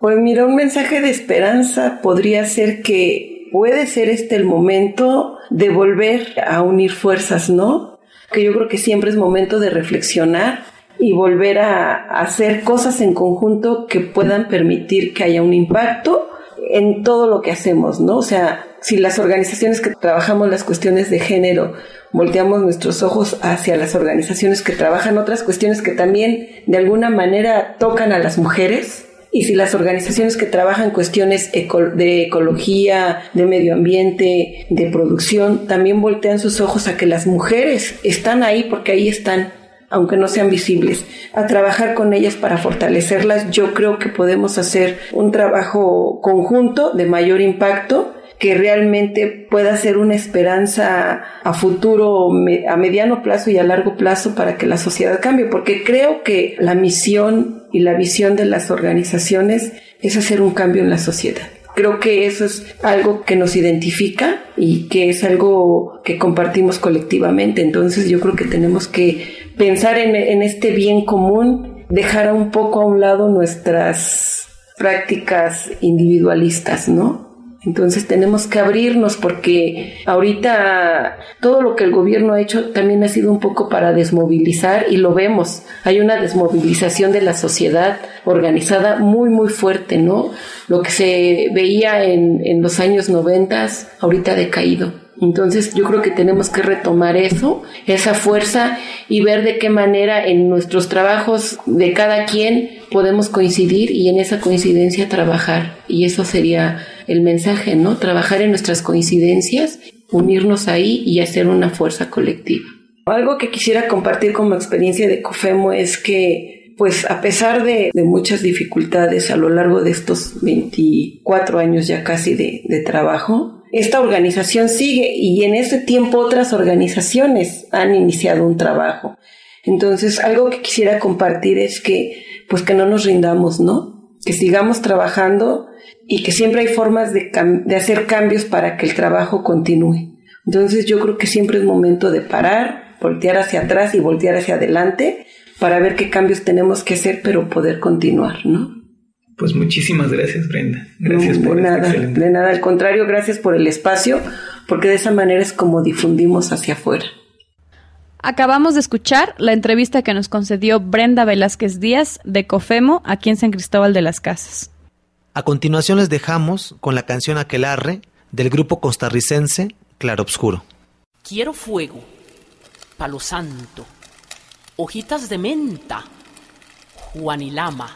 Speaker 12: pues mira un mensaje de esperanza podría ser que puede ser este el momento de volver a unir fuerzas, ¿no? Que yo creo que siempre es momento de reflexionar y volver a, hacer cosas en conjunto que puedan permitir que haya un impacto en todo lo que hacemos, ¿no? O sea, si las organizaciones que trabajamos las cuestiones de género volteamos nuestros ojos hacia las organizaciones que trabajan otras cuestiones que también de alguna manera tocan a las mujeres, y si las organizaciones que trabajan cuestiones de ecología, de medio ambiente, de producción, también voltean sus ojos a que las mujeres están ahí porque ahí están, aunque no sean visibles, a trabajar con ellas para fortalecerlas, yo creo que podemos hacer un trabajo conjunto de mayor impacto que realmente pueda ser una esperanza a futuro, a mediano plazo y a largo plazo para que la sociedad cambie, porque creo que la misión y la visión de las organizaciones es hacer un cambio en la sociedad. Creo que eso es algo que nos identifica y que es algo que compartimos colectivamente. Entonces yo creo que tenemos que pensar en, este bien común, dejar un poco a un lado nuestras prácticas individualistas, ¿no? Entonces tenemos que abrirnos porque ahorita todo lo que el gobierno ha hecho también ha sido un poco para desmovilizar y lo vemos. Hay una desmovilización de la sociedad organizada muy, muy fuerte, ¿no? Lo que se veía en, los años noventas ahorita ha decaído. Entonces yo creo que tenemos que retomar eso, esa fuerza y ver de qué manera en nuestros trabajos de cada quien podemos coincidir y en esa coincidencia trabajar. Y eso sería el mensaje, ¿no? Trabajar en nuestras coincidencias, unirnos ahí y hacer una fuerza colectiva. Algo que quisiera compartir como experiencia de COFEMO es que, pues a pesar de, muchas dificultades a lo largo de estos 24 años ya casi de, de trabajo, esta organización sigue y en ese tiempo otras organizaciones han iniciado un trabajo. Entonces, algo que quisiera compartir es que, pues que no nos rindamos, ¿no? Que sigamos trabajando y que siempre hay formas de, de hacer cambios para que el trabajo continúe. Entonces yo creo que siempre es momento de parar, voltear hacia atrás y voltear hacia adelante para ver qué cambios tenemos que hacer, pero poder continuar, ¿no?
Speaker 13: Pues muchísimas gracias, Brenda. Gracias por
Speaker 12: de nada, de nada, al contrario, gracias por el espacio, porque de esa manera es como difundimos hacia afuera.
Speaker 15: Acabamos de escuchar la entrevista que nos concedió Brenda Velázquez Díaz de Cofemo aquí en San Cristóbal de las Casas.
Speaker 16: A continuación les dejamos con la canción Aquelarre del grupo costarricense Clarobscuro.
Speaker 17: Quiero fuego, palo santo, hojitas de menta, juanilama,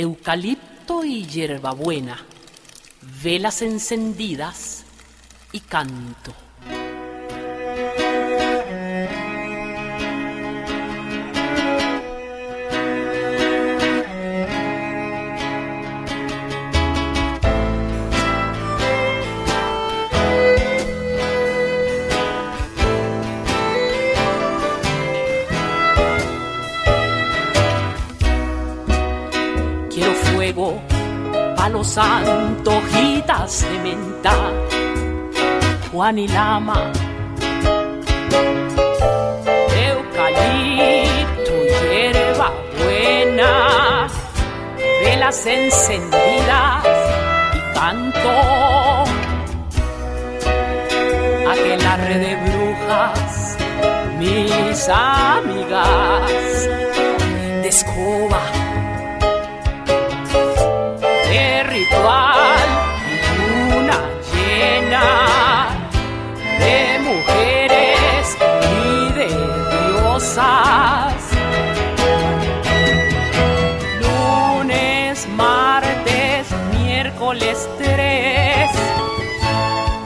Speaker 17: eucalipto y hierbabuena, velas encendidas y canto. Palo santo, hojitas de menta, Juan y Lama, eucalipto, hierba buena, velas encendidas y canto. Aquel arre de brujas, mis amigas, de escoba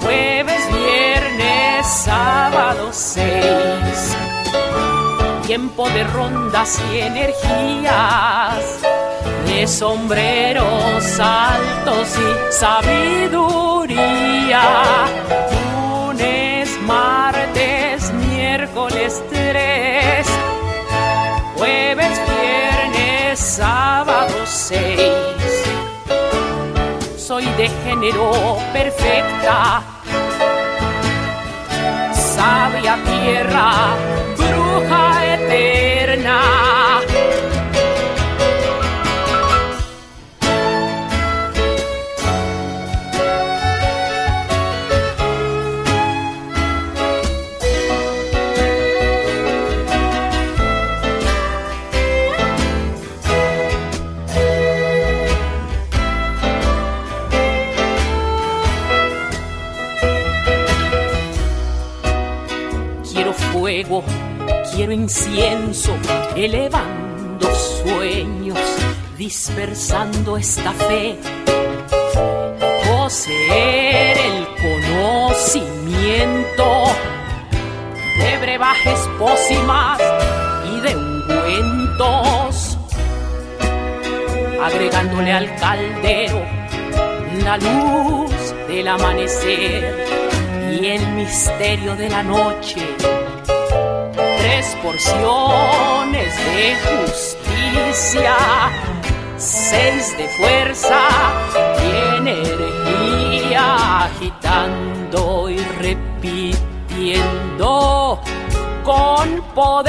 Speaker 17: jueves, viernes, sábado seis. Tiempo de rondas y energías de sombreros altos y sabiduría. Lunes, martes, miércoles tres, jueves, viernes, sábado seis. Soy de género perfecta, sabia tierra, bruja quiero incienso, elevando sueños, dispersando esta fe, poseer el conocimiento de brebajes pócimas y de ungüentos, agregándole al caldero la luz del amanecer y el misterio de la noche. Tres porciones de justicia, seis de fuerza y energía, agitando y repitiendo con poder.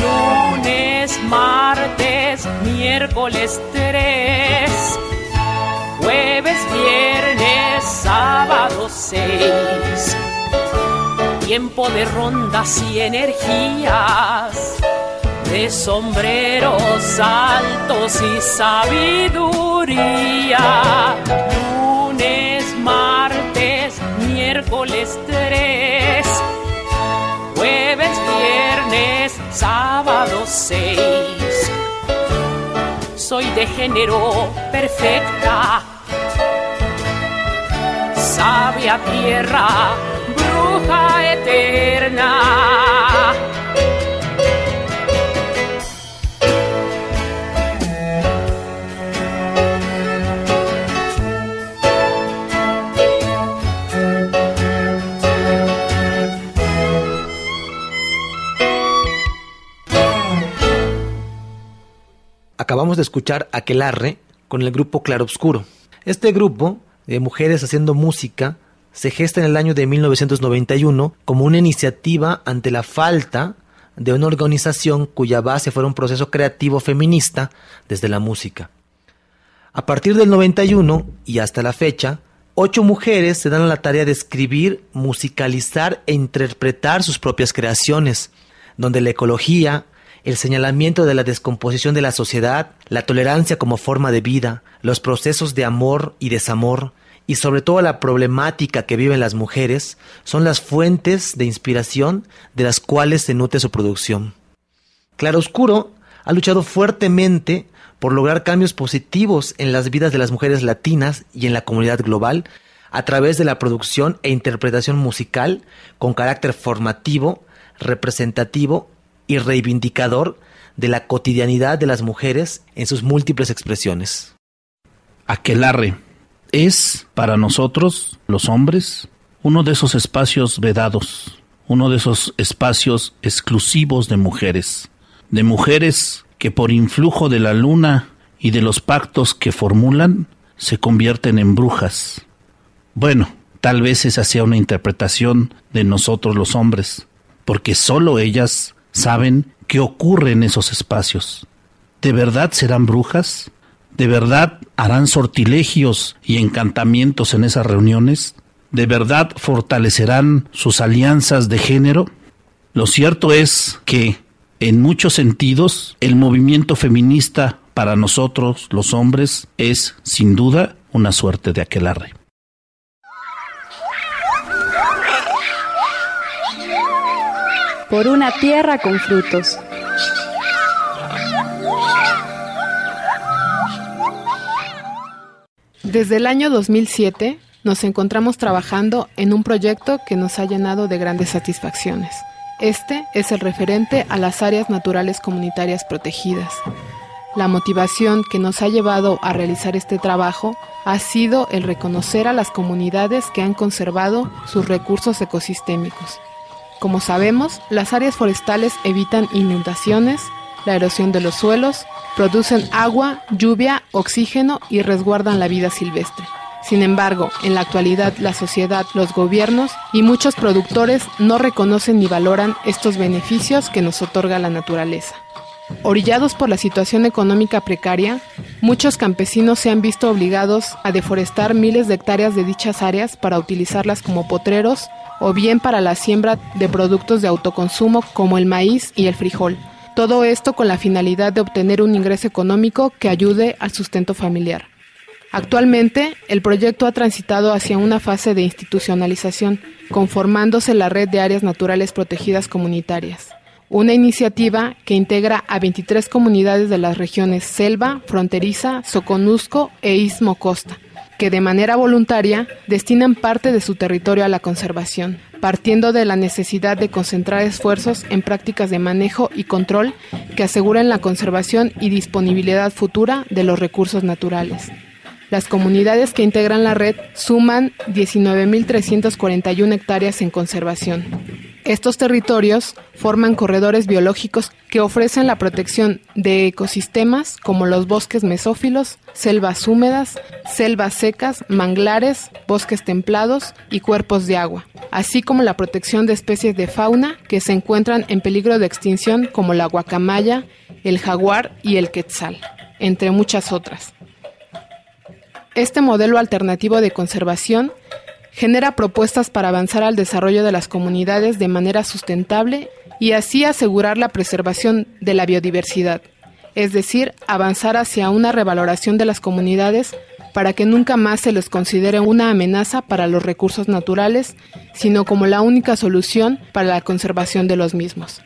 Speaker 17: Lunes, martes, miércoles 6. Tiempo de rondas y energías, de sombreros altos y sabiduría. Lunes, martes, miércoles 3, jueves, viernes, sábado 6 soy de género perfecta. Sabia tierra, bruja eterna.
Speaker 16: Acabamos de escuchar Aquelarre con el grupo Claroscuro. Este grupo de mujeres haciendo música se gesta en el año de 1991 como una iniciativa ante la falta de una organización cuya base fuera un proceso creativo feminista desde la música. A partir del 91 y hasta la fecha, ocho mujeres se dan a la tarea de escribir, musicalizar e interpretar sus propias creaciones, donde la ecología, el señalamiento de la descomposición de la sociedad, la tolerancia como forma de vida, los procesos de amor y desamor, y sobre todo la problemática que viven las mujeres, son las fuentes de inspiración de las cuales se nutre su producción. Claroscuro ha luchado fuertemente por lograr cambios positivos en las vidas de las mujeres latinas y en la comunidad global a través de la producción e interpretación musical con carácter formativo, representativo y reivindicador de la cotidianidad de las mujeres en sus múltiples expresiones.
Speaker 6: Aquelarre es para nosotros, los hombres, uno de esos espacios vedados, uno de esos espacios exclusivos de mujeres, de mujeres que por influjo de la luna y de los pactos que formulan se convierten en brujas. Bueno, tal vez esa sea una interpretación de nosotros los hombres, porque sólo ellas saben qué ocurre en esos espacios. ¿De verdad serán brujas? ¿De verdad harán sortilegios y encantamientos en esas reuniones? ¿De verdad fortalecerán sus alianzas de género? Lo cierto es que, en muchos sentidos, el movimiento feminista para nosotros, los hombres, es, sin duda, una suerte de aquelarre.
Speaker 15: Por una tierra con frutos.
Speaker 7: Desde el año 2007 nos encontramos trabajando en un proyecto que nos ha llenado de grandes satisfacciones. Este es el referente a las áreas naturales comunitarias protegidas. La motivación que nos ha llevado a realizar este trabajo ha sido el reconocer a las comunidades que han conservado sus recursos ecosistémicos. Como sabemos, las áreas forestales evitan inundaciones, la erosión de los suelos, producen agua, lluvia, oxígeno y resguardan la vida silvestre. Sin embargo, en la actualidad la sociedad, los gobiernos y muchos productores no reconocen ni valoran estos beneficios que nos otorga la naturaleza. Orillados por la situación económica precaria, muchos campesinos se han visto obligados a deforestar miles de hectáreas de dichas áreas para utilizarlas como potreros o bien para la siembra de productos de autoconsumo como el maíz y el frijol. Todo esto con la finalidad de obtener un ingreso económico que ayude al sustento familiar. Actualmente, el proyecto ha transitado hacia una fase de institucionalización, conformándose la red de áreas naturales protegidas comunitarias, una iniciativa que integra a 23 comunidades de las regiones Selva, Fronteriza, Soconusco e Istmo Costa, que de manera voluntaria destinan parte de su territorio a la conservación, partiendo de la necesidad de concentrar esfuerzos en prácticas de manejo y control que aseguren la conservación y disponibilidad futura de los recursos naturales. Las comunidades que integran la red suman 19.341 hectáreas en conservación. Estos territorios forman corredores biológicos que ofrecen la protección de ecosistemas como los bosques mesófilos, selvas húmedas, selvas secas, manglares, bosques templados y cuerpos de agua, así como la protección de especies de fauna que se encuentran en peligro de extinción como la guacamaya, el jaguar y el quetzal, entre muchas otras. Este modelo alternativo de conservación genera propuestas para avanzar al desarrollo de las comunidades de manera sustentable y así asegurar la preservación de la biodiversidad, es decir, avanzar hacia una revaloración de las comunidades para que nunca más se les considere una amenaza para los recursos naturales, sino como la única solución para la conservación de los mismos.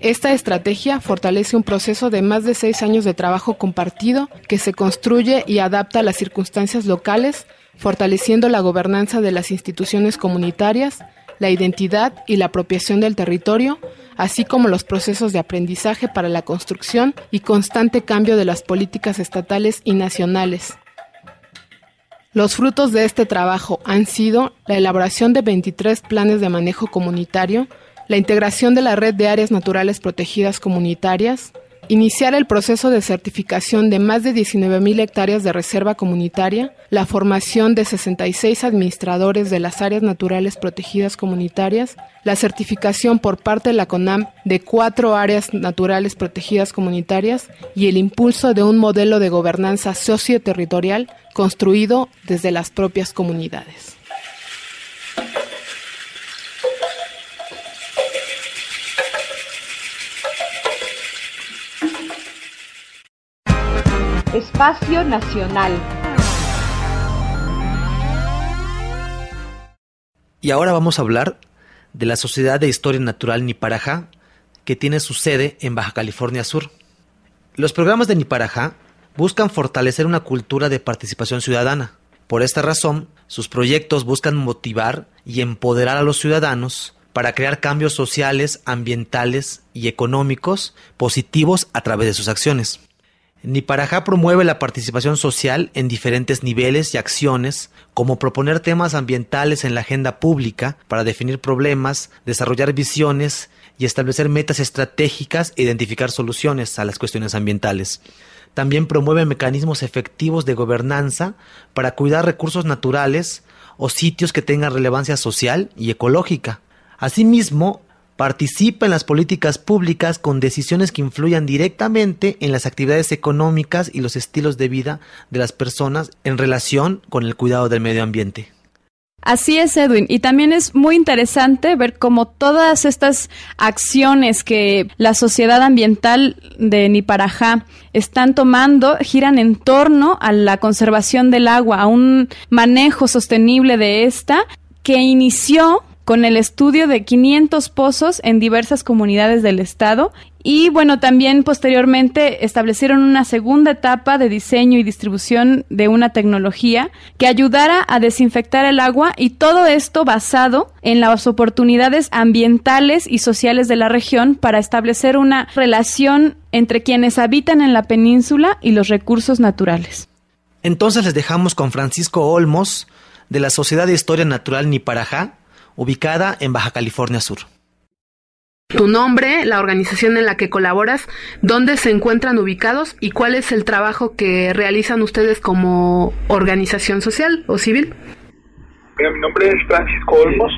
Speaker 7: Esta estrategia fortalece un proceso de más de seis años de trabajo compartido que se construye y adapta a las circunstancias locales fortaleciendo la gobernanza de las instituciones comunitarias, la identidad y la apropiación del territorio, así como los procesos de aprendizaje para la construcción y constante cambio de las políticas estatales y nacionales. Los frutos de este trabajo han sido la elaboración de 23 planes de manejo comunitario, la integración de la red de áreas naturales protegidas comunitarias, iniciar el proceso de certificación de más de 19.000 hectáreas de reserva comunitaria, la formación de 66 administradores de las áreas naturales protegidas comunitarias, la certificación por parte de la CONAM de cuatro áreas naturales protegidas comunitarias y el impulso de un modelo de gobernanza socioterritorial construido desde las propias comunidades.
Speaker 10: Espacio Nacional.
Speaker 16: Y ahora vamos a hablar de la Sociedad de Historia Natural Niparajá, que tiene su sede en Baja California Sur. Los programas de Niparajá buscan fortalecer una cultura de participación ciudadana. Por esta razón, sus proyectos buscan motivar y empoderar a los ciudadanos para crear cambios sociales, ambientales y económicos positivos a través de sus acciones. Niparajá promueve la participación social en diferentes niveles y acciones, como proponer temas ambientales en la agenda pública para definir problemas, desarrollar visiones y establecer metas estratégicas e identificar soluciones a las cuestiones ambientales. También promueve mecanismos efectivos de gobernanza para cuidar recursos naturales o sitios que tengan relevancia social y ecológica. Asimismo, participa en las políticas públicas con decisiones que influyan directamente en las actividades económicas y los estilos de vida de las personas en relación con el cuidado del medio ambiente.
Speaker 15: Así es, Edwin. Y también es muy interesante ver cómo todas estas acciones que la sociedad ambiental de Niparajá están tomando giran en torno a la conservación del agua, a un manejo sostenible de esta que inició con el estudio de 500 pozos en diversas comunidades del estado y bueno, también posteriormente establecieron una segunda etapa de diseño y distribución de una tecnología que ayudara a desinfectar el agua y todo esto basado en las oportunidades ambientales y sociales de la región para establecer una relación entre quienes habitan en la península y los recursos naturales.
Speaker 16: Entonces les dejamos con Francisco Olmos de la Sociedad de Historia Natural Niparajá ubicada en Baja California Sur.
Speaker 7: Tu nombre, la organización en la que colaboras, dónde se encuentran ubicados y cuál es el trabajo que realizan ustedes como organización social o civil.
Speaker 18: mi nombre es Francisco Olmos.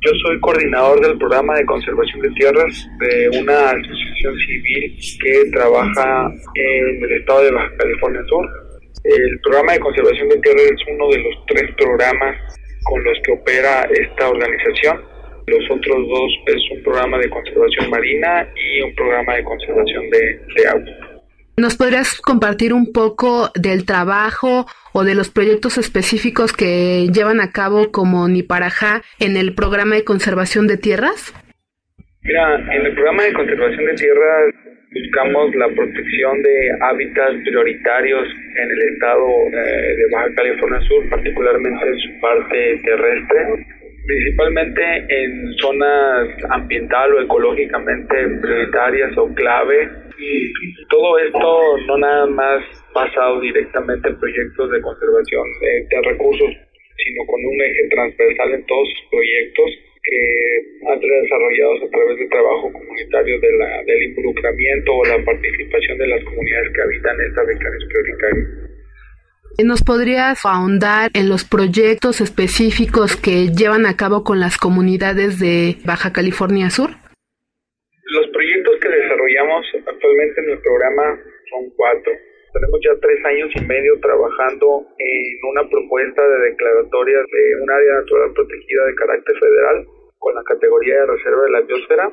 Speaker 18: Yo soy coordinador del programa de conservación de tierras de una asociación civil que trabaja en el estado de Baja California Sur. El programa de conservación de tierras es uno de los tres programas con los que opera esta organización. Los otros dos es un programa de conservación marina y un programa de conservación de, agua.
Speaker 7: ¿Nos podrías compartir un poco del trabajo o de los proyectos específicos que llevan a cabo como Niparajá en el programa de conservación de tierras?
Speaker 18: Mira, en el programa de conservación de tierras buscamos la protección de hábitats prioritarios en el estado eh, de Baja California Sur, particularmente en su parte terrestre, principalmente en zonas ambiental o ecológicamente prioritarias o clave. Y todo esto no nada más basado directamente en proyectos de conservación de, de recursos, sino con un eje transversal en todos sus proyectos que han sido desarrollados a través del trabajo comunitario de la, del involucramiento o la participación de las comunidades que habitan estas regiones prioritarias.
Speaker 7: ¿Nos podrías ahondar en los proyectos específicos que llevan a cabo con las comunidades de Baja California Sur?
Speaker 18: Los proyectos que desarrollamos actualmente en el programa son cuatro. Tenemos ya tres años y medio trabajando en una propuesta de declaratoria de un área natural protegida de carácter federal con la categoría de reserva de la biosfera,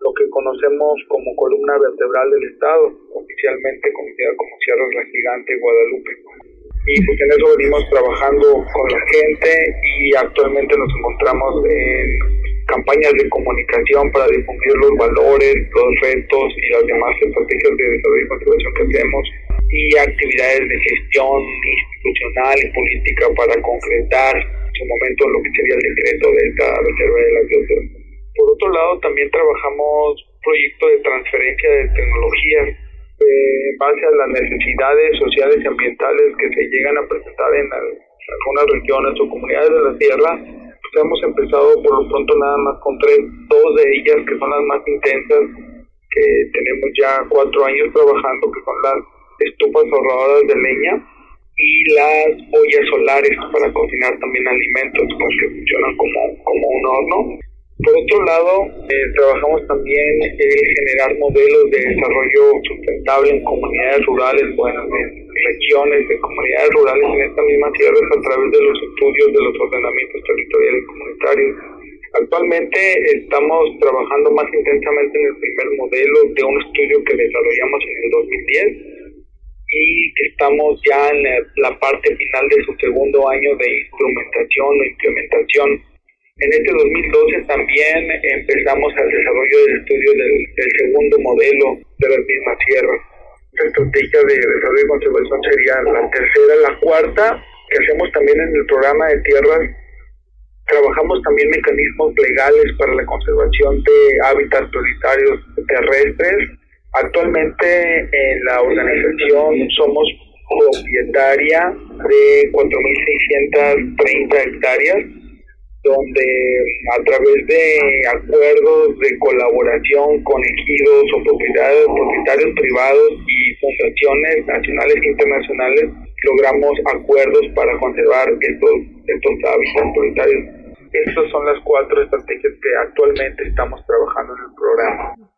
Speaker 18: lo que conocemos como columna vertebral del Estado, oficialmente conocida como Sierra la Gigante Guadalupe. Y pues en eso venimos trabajando con la gente y actualmente nos encontramos en campañas de comunicación para difundir los valores, los retos y las demás estrategias de desarrollo y conservación que hacemos y actividades de gestión institucional y política para concretar en su momento lo que sería el decreto de esta reserva de la biosfera. Por otro lado, también trabajamos proyectos de transferencia de tecnologías eh, en base a las necesidades sociales y ambientales que se llegan a presentar en, algunas regiones o comunidades de la Tierra. Pues hemos empezado por lo pronto nada más con tres, dos de ellas que son las más intensas, que tenemos ya cuatro años trabajando, que son las estufas ahorradoras de leña y las ollas solares para cocinar también alimentos que funcionan como, como un horno. Por otro lado, eh, trabajamos también en generar modelos de desarrollo sustentable en comunidades rurales, bueno, en regiones de comunidades rurales en esta misma tierra a través de los estudios de los ordenamientos territoriales comunitarios. Actualmente estamos trabajando más intensamente en el primer modelo de un estudio que desarrollamos en el 2010 y estamos ya en la parte final de su segundo año de instrumentación o implementación. En este 2012 también empezamos el desarrollo del estudio del, segundo modelo de las mismas tierras. La estrategia de desarrollo y conservación sería la tercera, la cuarta, que hacemos también en el programa de tierras. Trabajamos también mecanismos legales para la conservación de hábitats prioritarios terrestres Actualmente en la organización somos propietaria de 4.630 hectáreas, donde a través de acuerdos de colaboración con ejidos o propietarios, propietarios privados y fundaciones nacionales e internacionales, logramos acuerdos para conservar estos, estos hábitats prioritarios. Estas son las cuatro estrategias que actualmente estamos trabajando en el programa.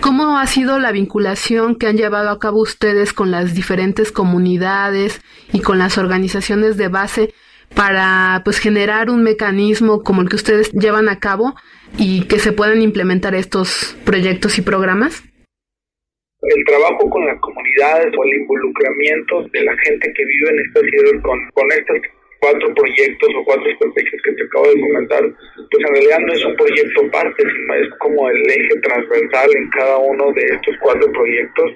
Speaker 7: ¿Cómo ha sido la vinculación que han llevado a cabo ustedes con las diferentes comunidades y con las organizaciones de base para pues generar un mecanismo como el que ustedes llevan a cabo y que se puedan implementar estos proyectos y programas?
Speaker 18: El trabajo con las comunidades o el involucramiento de la gente que vive en estas ciudades con, con estas cuatro proyectos o cuatro estrategias que te acabo de comentar, pues en realidad no es un proyecto parte, sino es como el eje transversal en cada uno de estos cuatro proyectos.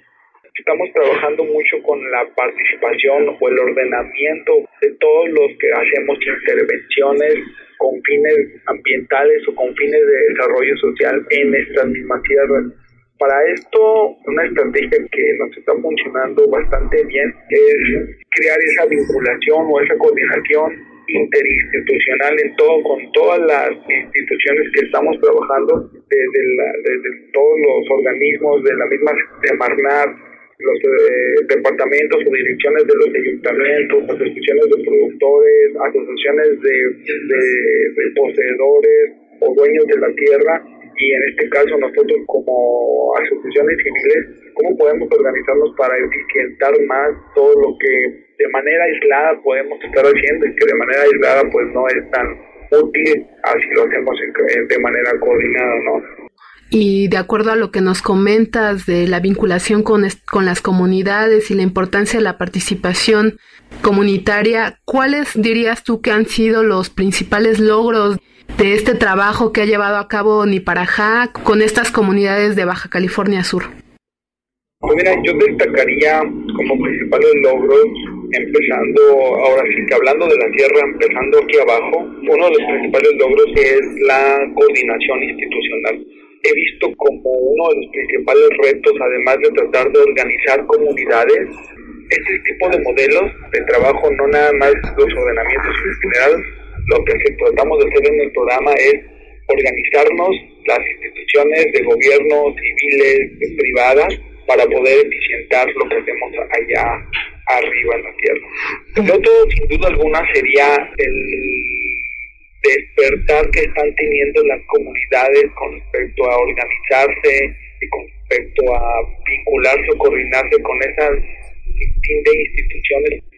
Speaker 18: Estamos trabajando mucho con la participación o el ordenamiento de todos los que hacemos intervenciones con fines ambientales o con fines de desarrollo social en estas mismas tierras para esto, una estrategia que nos está funcionando bastante bien es crear esa vinculación o esa coordinación interinstitucional en todo con todas las instituciones que estamos trabajando desde, desde todos los organismos de la misma de los eh, departamentos o direcciones de los ayuntamientos, asociaciones de productores, asociaciones de, de poseedores o dueños de la tierra y en este caso nosotros como asociaciones civiles, ¿cómo podemos organizarnos para eficientar más todo lo que de manera aislada podemos estar haciendo y que de manera aislada pues no es tan útil así lo hacemos de manera coordinada, ¿no?
Speaker 7: Y de acuerdo a lo que nos comentas de la vinculación con, con las comunidades y la importancia de la participación comunitaria, ¿cuáles dirías tú que han sido los principales logros de este trabajo que ha llevado a cabo Niparajá con estas comunidades de Baja California Sur?
Speaker 18: Pues mira, yo destacaría como principales logros, empezando, ahora sí que hablando de la tierra, empezando aquí abajo, uno de los principales logros es la coordinación institucional. He visto como uno de los principales retos, además de tratar de organizar comunidades, este tipo de modelos de trabajo, no nada más los ordenamientos generales, lo que tratamos de hacer en el programa es organizarnos las instituciones de gobierno, civiles, privadas, para poder eficientar lo que hacemos allá arriba en la tierra. El otro, sin duda alguna, sería el despertar que están teniendo las comunidades con respecto a organizarse y con respecto a vincularse o coordinarse con esas de instituciones.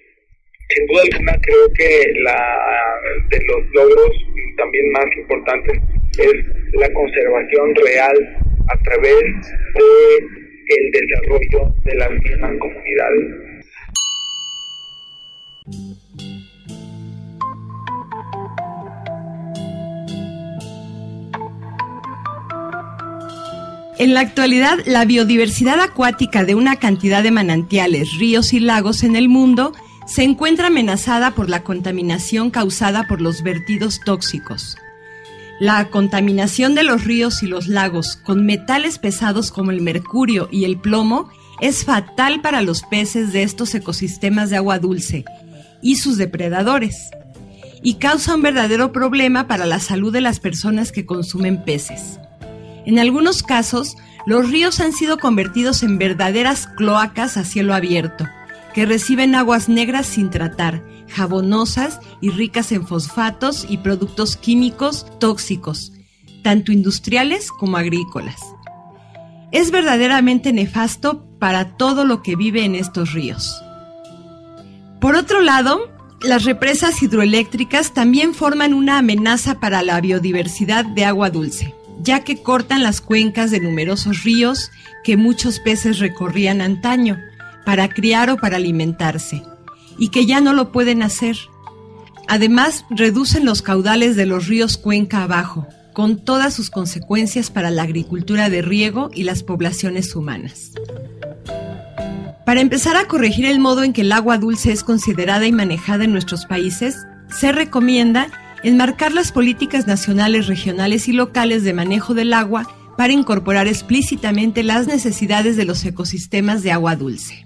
Speaker 18: Sin duda alguna, creo que la de los logros también más importantes es la conservación real a través de el desarrollo de las mismas comunidades.
Speaker 14: En la actualidad, la biodiversidad acuática de una cantidad de manantiales, ríos y lagos en el mundo se encuentra amenazada por la contaminación causada por los vertidos tóxicos. La contaminación de los ríos y los lagos con metales pesados como el mercurio y el plomo es fatal para los peces de estos ecosistemas de agua dulce y sus depredadores, y causa un verdadero problema para la salud de las personas que consumen peces. En algunos casos, los ríos han sido convertidos en verdaderas cloacas a cielo abierto, que reciben aguas negras sin tratar, jabonosas y ricas en fosfatos y productos químicos tóxicos, tanto industriales como agrícolas. Es verdaderamente nefasto para todo lo que vive en estos ríos. Por otro lado, las represas hidroeléctricas también forman una amenaza para la biodiversidad de agua dulce, ya que cortan las cuencas de numerosos ríos que muchos peces recorrían antaño para criar o para alimentarse y que ya no lo pueden hacer. Además, reducen los caudales de los ríos cuenca abajo, con todas sus consecuencias para la agricultura de riego y las poblaciones humanas. Para empezar a corregir el modo en que el agua dulce es considerada y manejada en nuestros países, se recomienda enmarcar las políticas nacionales, regionales y locales de manejo del agua para incorporar explícitamente las necesidades de los ecosistemas de agua dulce.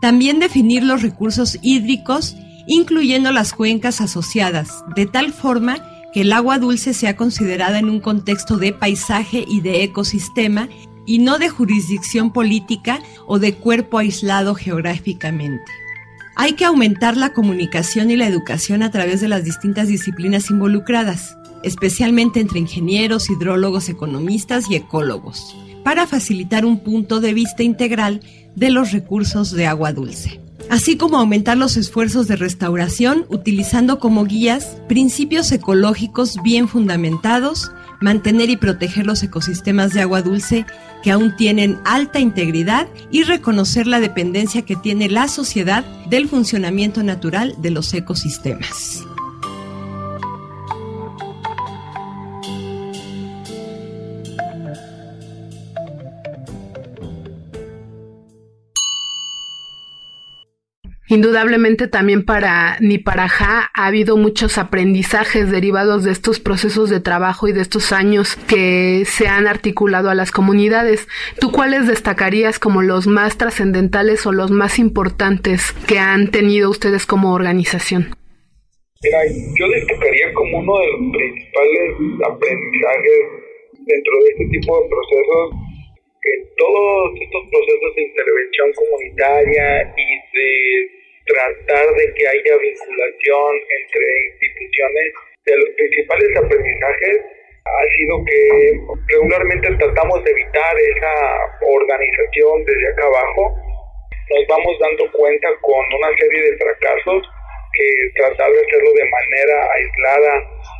Speaker 14: También definir los recursos hídricos, incluyendo las cuencas asociadas, de tal forma que el agua dulce sea considerada en un contexto de paisaje y de ecosistema y no de jurisdicción política o de cuerpo aislado geográficamente. Hay que aumentar la comunicación y la educación a través de las distintas disciplinas involucradas, especialmente entre ingenieros, hidrólogos, economistas y ecólogos, para facilitar un punto de vista integral de los recursos de agua dulce así como aumentar los esfuerzos de restauración utilizando como guías principios ecológicos bien fundamentados, mantener y proteger los ecosistemas de agua dulce que aún tienen alta integridad y reconocer la dependencia que tiene la sociedad del funcionamiento natural de los ecosistemas.
Speaker 7: Indudablemente también para Niparajá ha habido muchos aprendizajes derivados de estos procesos de trabajo y de estos años que se han articulado a las comunidades. ¿Tú cuáles destacarías como los más trascendentales o los más importantes que han tenido ustedes como organización?
Speaker 18: Mira, yo destacaría como uno de los principales aprendizajes dentro de este tipo de procesos que todos estos procesos de intervención comunitaria y de tratar de que haya vinculación entre instituciones. De los principales aprendizajes ha sido que regularmente tratamos de evitar esa organización desde acá abajo. Nos vamos dando cuenta con una serie de fracasos que tratar de hacerlo de manera aislada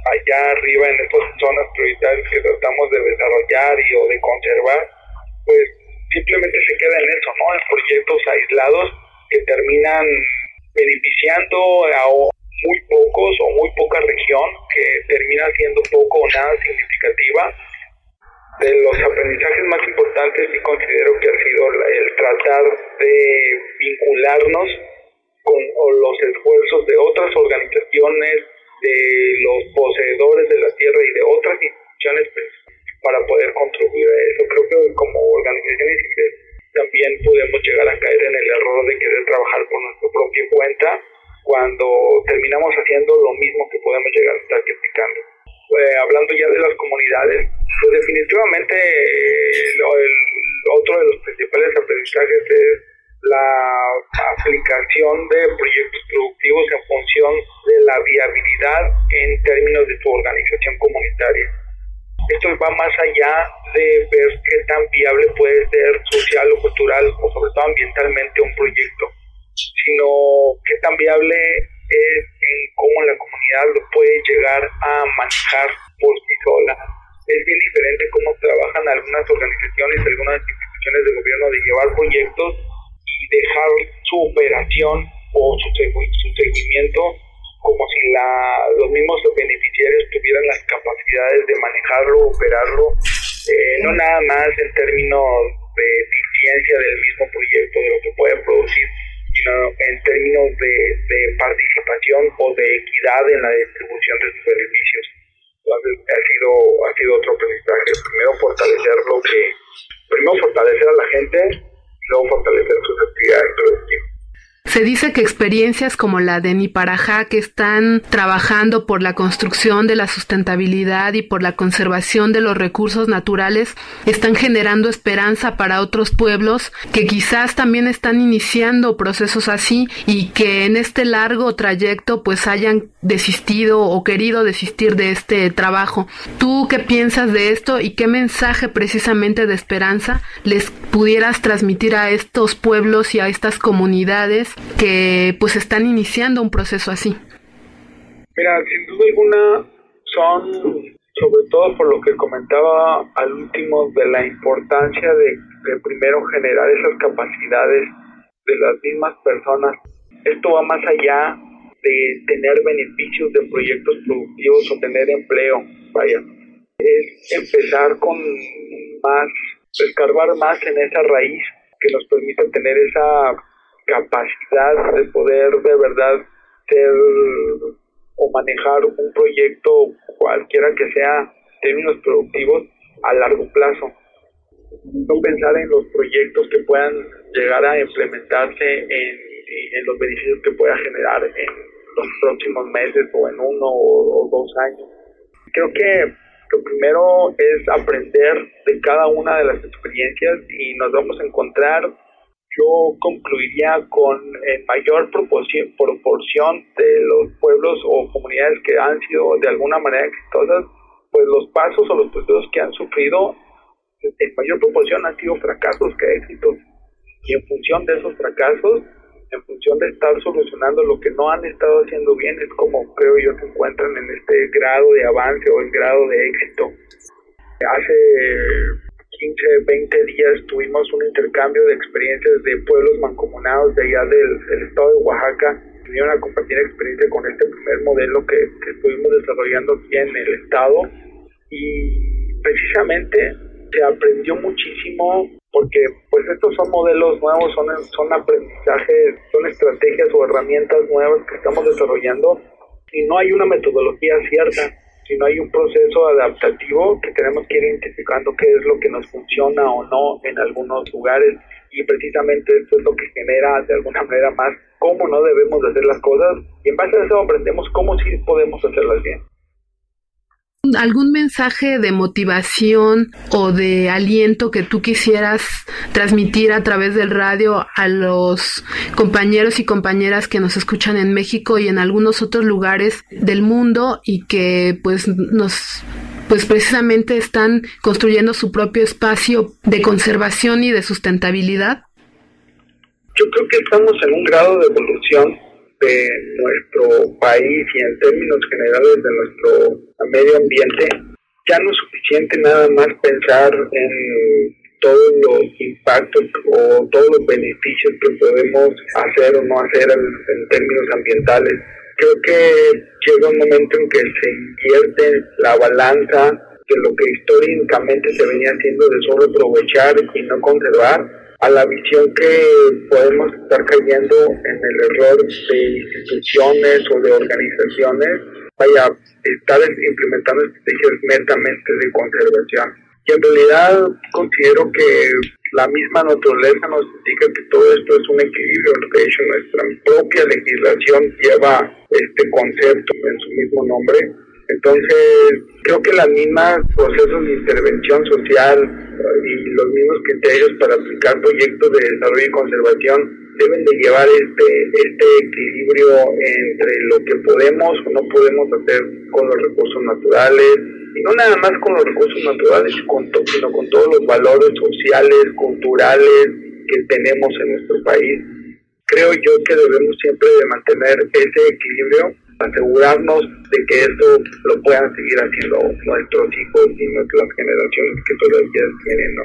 Speaker 18: allá arriba en estas zonas prioritarias que tratamos de desarrollar y o de conservar, pues simplemente se queda en eso, ¿no? En proyectos aislados que terminan beneficiando muy pocos o muy poca región que termina siendo poco o nada significativa. De los aprendizajes más importantes y considero que ha sido el tratar de vincularnos con los esfuerzos de otras organizaciones, de los poseedores de la tierra y de otras instituciones pues, para poder contribuir a eso. Creo que como organizaciones también podemos llegar a caer en el error de querer trabajar por nuestra propia cuenta cuando terminamos haciendo lo mismo que podemos llegar a estar criticando. Eh, hablando ya de las comunidades, pues definitivamente el, otro de los principales aprendizajes es la aplicación de proyectos productivos en función de la viabilidad en términos de tu organización comunitaria. Esto va más allá de ver qué tan viable puede ser social o cultural o sobre todo ambientalmente un proyecto, sino qué tan viable es en cómo la comunidad lo puede llegar a manejar por sí sola. Es bien diferente cómo trabajan algunas organizaciones, algunas instituciones de gobierno de llevar proyectos y dejar su operación o su, su seguimiento como si la, los mismos beneficiarios tuvieran las capacidades de manejarlo, operarlo, eh, no nada más en términos de eficiencia del mismo proyecto, de lo que puede producir, sino en términos de, participación o de equidad en la distribución de sus beneficios. Ha sido, ha sido otro aprendizaje. Primero fortalecer lo que, primero fortalecer a la gente, luego fortalecer sus actividades productivas.
Speaker 7: Se dice que experiencias como la de Niparajá, que están trabajando por la construcción de la sustentabilidad y por la conservación de los recursos naturales, están generando esperanza para otros pueblos que quizás también están iniciando procesos así y que en este largo trayecto pues hayan desistido o querido desistir de este trabajo. ¿Tú qué piensas de esto y qué mensaje precisamente de esperanza les pudieras transmitir a estos pueblos y a estas comunidades que pues están iniciando un proceso así?
Speaker 18: Mira, sin duda alguna son, sobre todo por lo que comentaba al último, de la importancia de, primero generar esas capacidades de las mismas personas. Esto va más allá de tener beneficios de proyectos productivos o tener empleo. Vaya, es empezar con más, escarbar más en esa raíz que nos permite tener esa capacidad de poder de verdad ser o manejar un proyecto cualquiera que sea términos productivos a largo plazo. No pensar en los proyectos que puedan llegar a implementarse en, los beneficios que pueda generar en los próximos meses o en uno o dos años. Creo que lo primero es aprender de cada una de las experiencias y nos vamos a encontrar yo concluiría con en mayor proporción, proporción de los pueblos o comunidades que han sido de alguna manera exitosas, pues los pasos o los procesos que han sufrido en mayor proporción han sido fracasos que éxitos. Y en función de esos fracasos, en función de estar solucionando lo que no han estado haciendo bien, es como creo yo se encuentran en este grado de avance o el grado de éxito. Hace 15, 20 días tuvimos un intercambio de experiencias de pueblos mancomunados de allá del, estado de Oaxaca. Vinieron a compartir experiencia con este primer modelo que, que estuvimos desarrollando aquí en el estado. Y precisamente se aprendió muchísimo porque pues estos son modelos nuevos, son, son aprendizajes, son estrategias o herramientas nuevas que estamos desarrollando. Y no hay una metodología cierta si no hay un proceso adaptativo que tenemos que ir identificando qué es lo que nos funciona o no en algunos lugares y precisamente eso es lo que genera de alguna manera más cómo no debemos de hacer las cosas. Y en base a eso aprendemos cómo sí podemos hacerlas bien
Speaker 7: algún mensaje de motivación o de aliento que tú quisieras transmitir a través del radio a los compañeros y compañeras que nos escuchan en México y en algunos otros lugares del mundo y que pues nos pues precisamente están construyendo su propio espacio de conservación y de sustentabilidad?
Speaker 18: Yo creo que estamos en un grado de evolución de nuestro país y en términos generales de nuestro medio ambiente, ya no es suficiente nada más pensar en todos los impactos o todos los beneficios que podemos hacer o no hacer en, términos ambientales. Creo que llega un momento en que se invierte la balanza de lo que históricamente se venía haciendo de solo aprovechar y no conservar a la visión que podemos estar cayendo en el error de instituciones o de organizaciones, vaya, estar implementando estrategias netamente de conservación. Y en realidad considero que la misma naturaleza nos indica que todo esto es un equilibrio. De hecho, nuestra propia legislación lleva este concepto en su mismo nombre. Entonces, creo que los mismos procesos de intervención social y los mismos criterios para aplicar proyectos de desarrollo y conservación deben de llevar este, este equilibrio entre lo que podemos o no podemos hacer con los recursos naturales, y no nada más con los recursos naturales, sino con todos los valores sociales, culturales que tenemos en nuestro país. Creo yo que debemos siempre de mantener ese equilibrio, asegurarnos de que esto lo puedan seguir haciendo nuestros hijos y nuestras generaciones que todavía tienen. ¿no?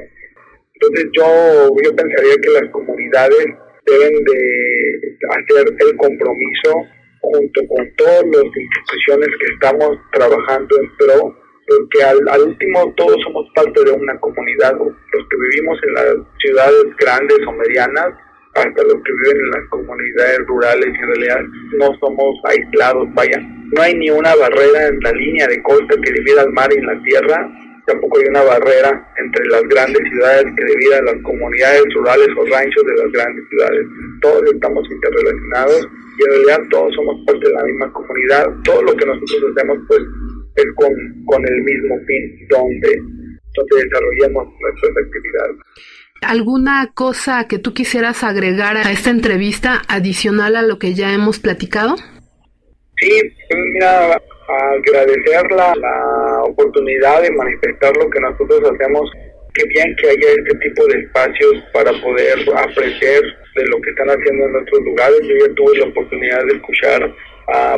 Speaker 18: Entonces yo, yo pensaría que las comunidades deben de hacer el compromiso junto con todas las instituciones que estamos trabajando en pro porque al, al, último todos somos parte de una comunidad, los que vivimos en las ciudades grandes o medianas, hasta los que viven en las comunidades rurales, en realidad no somos aislados, vaya, no hay ni una barrera en la línea de costa que divida el mar y la tierra, tampoco hay una barrera entre las grandes ciudades que divida las comunidades rurales o ranchos de las grandes ciudades. Todos estamos interrelacionados y en realidad todos somos parte de la misma comunidad. Todo lo que nosotros hacemos, pues es con, con el mismo fin donde, donde desarrollamos nuestras actividades.
Speaker 7: ¿Alguna cosa que tú quisieras agregar a esta entrevista adicional a lo que ya hemos platicado?
Speaker 18: Sí, mira, agradecer la, oportunidad de manifestar lo que nosotros hacemos. Qué bien que haya este tipo de espacios para poder aprender de lo que están haciendo en otros lugares. Yo ya tuve la oportunidad de escuchar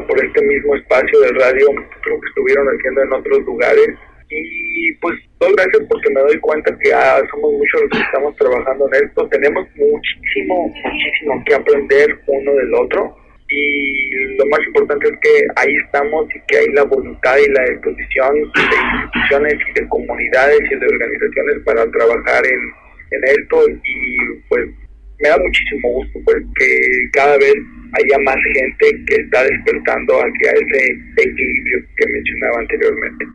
Speaker 18: por este mismo espacio de radio lo que estuvieron haciendo en otros lugares y pues doy gracias porque me doy cuenta que ah, somos muchos los que estamos trabajando en esto. Tenemos muchísimo muchísimo que aprender uno del otro. Y lo más importante es que ahí estamos y que hay la voluntad y la disposición de instituciones y de comunidades y de organizaciones para trabajar en, en esto. Y pues me da muchísimo gusto pues que cada vez haya más gente que está despertando hacia ese equilibrio que mencionaba anteriormente.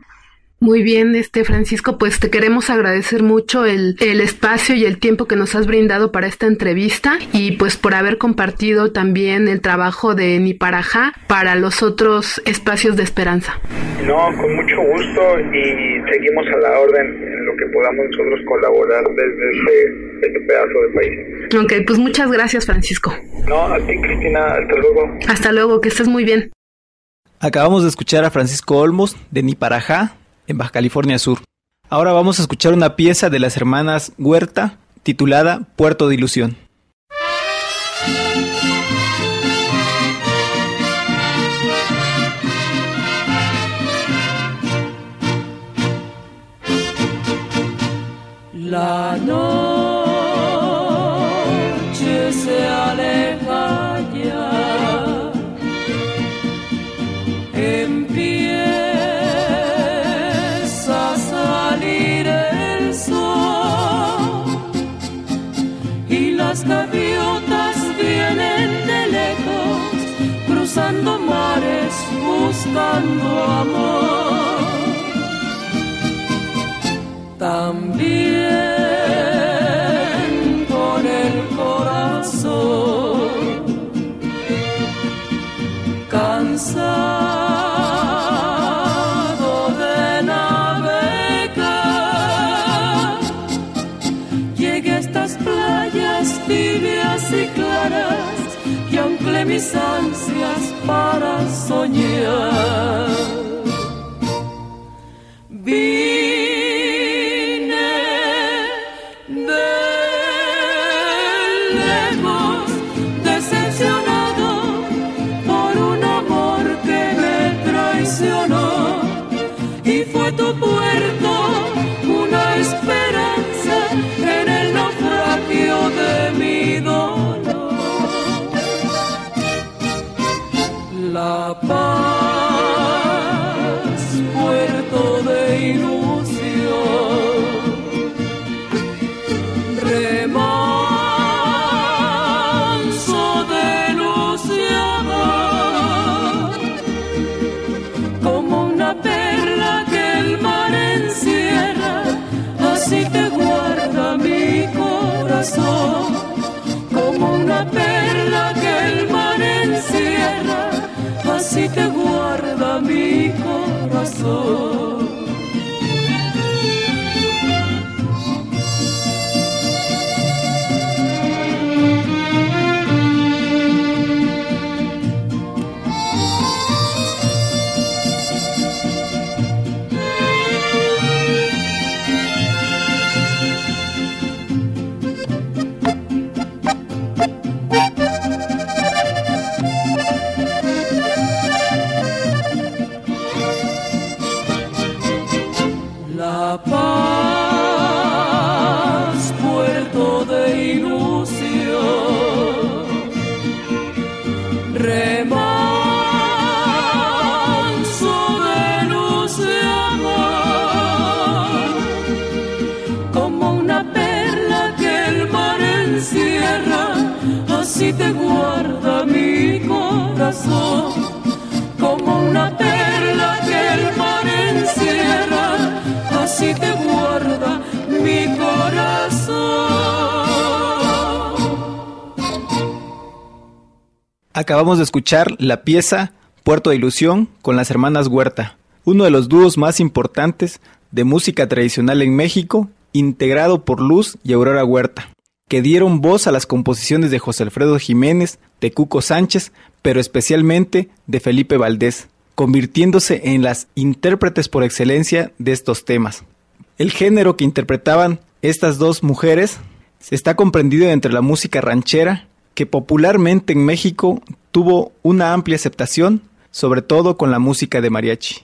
Speaker 7: Muy bien, este Francisco, pues te queremos agradecer mucho el, el, espacio y el tiempo que nos has brindado para esta entrevista y pues por haber compartido también el trabajo de Niparajá para los otros espacios de esperanza.
Speaker 18: No, con mucho gusto y seguimos a la orden en lo que podamos nosotros colaborar desde este, este pedazo de país.
Speaker 7: Ok, pues muchas gracias Francisco.
Speaker 18: No, a ti Cristina, hasta luego.
Speaker 7: Hasta luego, que estés muy bien.
Speaker 11: Acabamos de escuchar a Francisco Olmos de Niparajá en Baja California Sur. Ahora vamos a escuchar una pieza de las hermanas Huerta titulada Puerto de Ilusión.
Speaker 19: La noche buscando amor. También con el corazón cansado mis ansias para soñar. Puerto de ilusión. Remanso de amor. Como una perla que el mar encierra, así te guarda mi corazón. Como una perla que el mar encierra, así te guarda mi corazón.
Speaker 11: Acabamos de escuchar la pieza Puerto de Ilusión con las hermanas Huerta, uno de los dúos más importantes de música tradicional en México, integrado por Luz y Aurora Huerta, que dieron voz a las composiciones de José Alfredo Jiménez, de Cuco Sánchez, pero especialmente de Felipe Valdés, convirtiéndose en las intérpretes por excelencia de estos temas. El género que interpretaban estas dos mujeres está comprendido entre la música ranchera, que popularmente en México tuvo una amplia aceptación, sobre todo con la música de mariachi.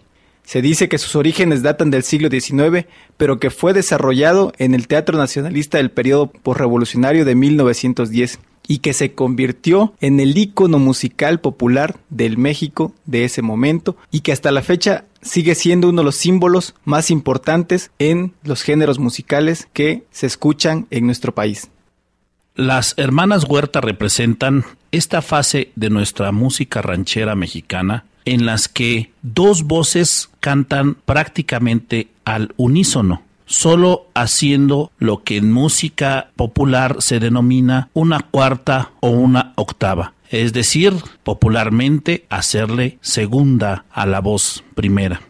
Speaker 11: Se dice que sus orígenes datan del siglo XIX, pero que fue desarrollado en el Teatro Nacionalista del periodo posrevolucionario de 1910 y que se convirtió en el ícono musical popular del México de ese momento y que hasta la fecha sigue siendo uno de los símbolos más importantes en los géneros musicales que se escuchan en nuestro país.
Speaker 6: Las hermanas Huerta representan esta fase de nuestra música ranchera mexicana en las que dos voces cantan prácticamente al unísono, solo haciendo lo que en música popular se denomina una cuarta o una octava, es decir, popularmente hacerle segunda a la voz primera.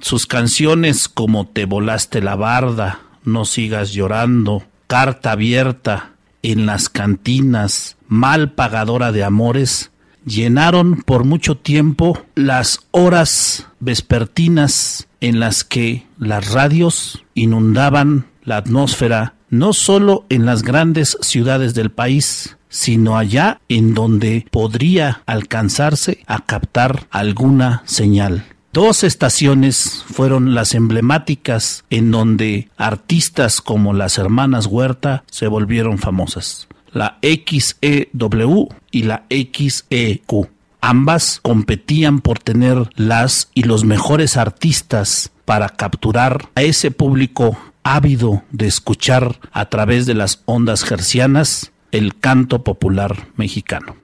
Speaker 6: Sus canciones como Te volaste la barda, No sigas llorando, Carta abierta, En las cantinas, Mal pagadora de amores, llenaron por mucho tiempo las horas vespertinas en las que las radios inundaban la atmósfera no solo en las grandes ciudades del país, sino allá en donde podría alcanzarse a captar alguna señal. Dos estaciones fueron las emblemáticas en donde artistas como las hermanas Huerta se volvieron famosas. La XEW y la XEQ. Ambas competían por tener las y los mejores artistas para capturar a ese público ávido de escuchar a través de las ondas gercianas el canto popular mexicano.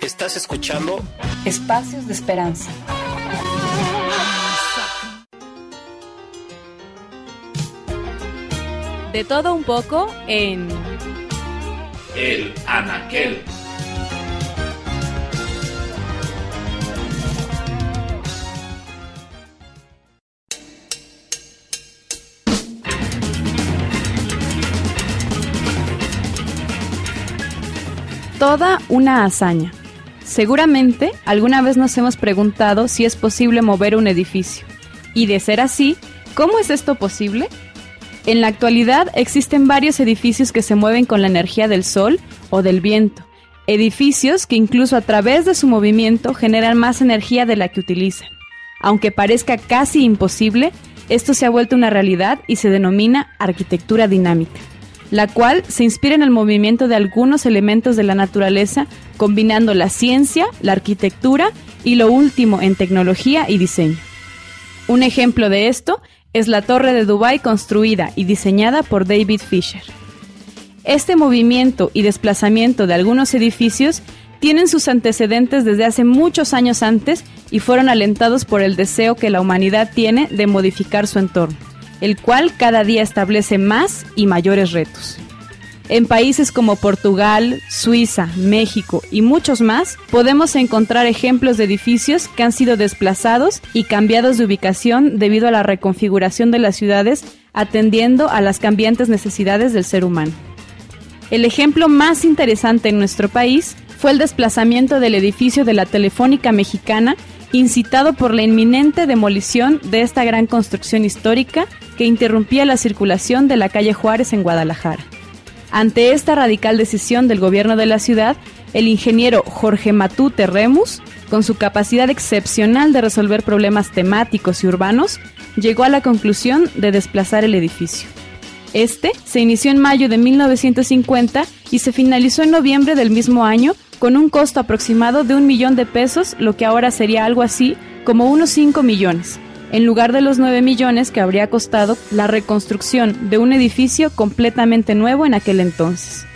Speaker 20: ¿Estás escuchando?
Speaker 21: Espacios de Esperanza.
Speaker 15: De todo un poco en
Speaker 6: El Anaquel.
Speaker 15: toda una hazaña. Seguramente alguna vez nos hemos preguntado si es posible mover un edificio. Y de ser así, ¿cómo es esto posible? En la actualidad existen varios edificios que se mueven con la energía del sol o del viento. Edificios que incluso a través de su movimiento generan más energía de la que utilizan. Aunque parezca casi imposible, esto se ha vuelto una realidad y se denomina arquitectura dinámica. la cual se inspira en el movimiento de algunos elementos de la naturaleza, combinando la ciencia, la arquitectura y lo último en tecnología y diseño. Un ejemplo de esto es la Torre de Dubái construida y diseñada por David Fisher. Este movimiento y desplazamiento de algunos edificios tienen sus antecedentes desde hace muchos años antes y fueron alentados por el deseo que la humanidad tiene de modificar su entorno, el cual cada día establece más y mayores retos. En países como Portugal, Suiza, México y muchos más, podemos encontrar ejemplos de edificios que han sido desplazados y cambiados de ubicación debido a la reconfiguración de las ciudades atendiendo a las cambiantes necesidades del ser humano. El ejemplo más interesante en nuestro país fue el desplazamiento del edificio de la Telefónica Mexicana, incitado por la inminente demolición de esta gran construcción histórica que interrumpía la circulación de la calle Juárez en Guadalajara. Ante esta radical decisión del gobierno de la ciudad, el ingeniero Jorge Matute Remus, con su capacidad excepcional de resolver problemas temáticos y urbanos, llegó a la conclusión de desplazar el edificio. Este se inició en mayo de 1950 y se finalizó en noviembre del mismo año con un costo aproximado de un millón de pesos, lo que ahora sería algo así como unos 5 millones en lugar de los 9 millones que habría costado la reconstrucción de un edificio completamente nuevo en aquel entonces.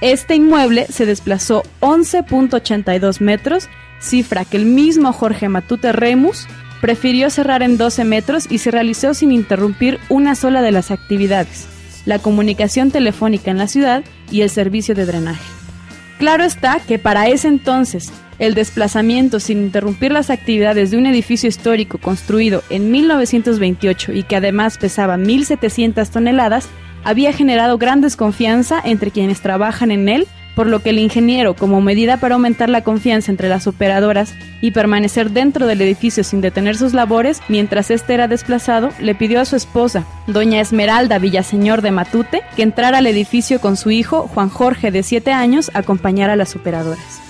Speaker 15: Este inmueble se desplazó 11.82 metros, cifra que el mismo Jorge Matute Remus prefirió cerrar en 12 metros y se realizó sin interrumpir una sola de las actividades, la comunicación telefónica en la ciudad y el servicio de drenaje. Claro está que para ese entonces el desplazamiento sin interrumpir las actividades de un edificio histórico construido en 1928 y que además pesaba 1.700 toneladas, había generado gran desconfianza entre quienes trabajan en él, por lo que el ingeniero, como medida para aumentar la confianza entre las operadoras y permanecer dentro del edificio sin detener sus labores mientras éste era desplazado, le pidió a su esposa, doña Esmeralda Villaseñor de Matute, que entrara al edificio con su hijo, Juan Jorge, de 7 años, a acompañar a las operadoras.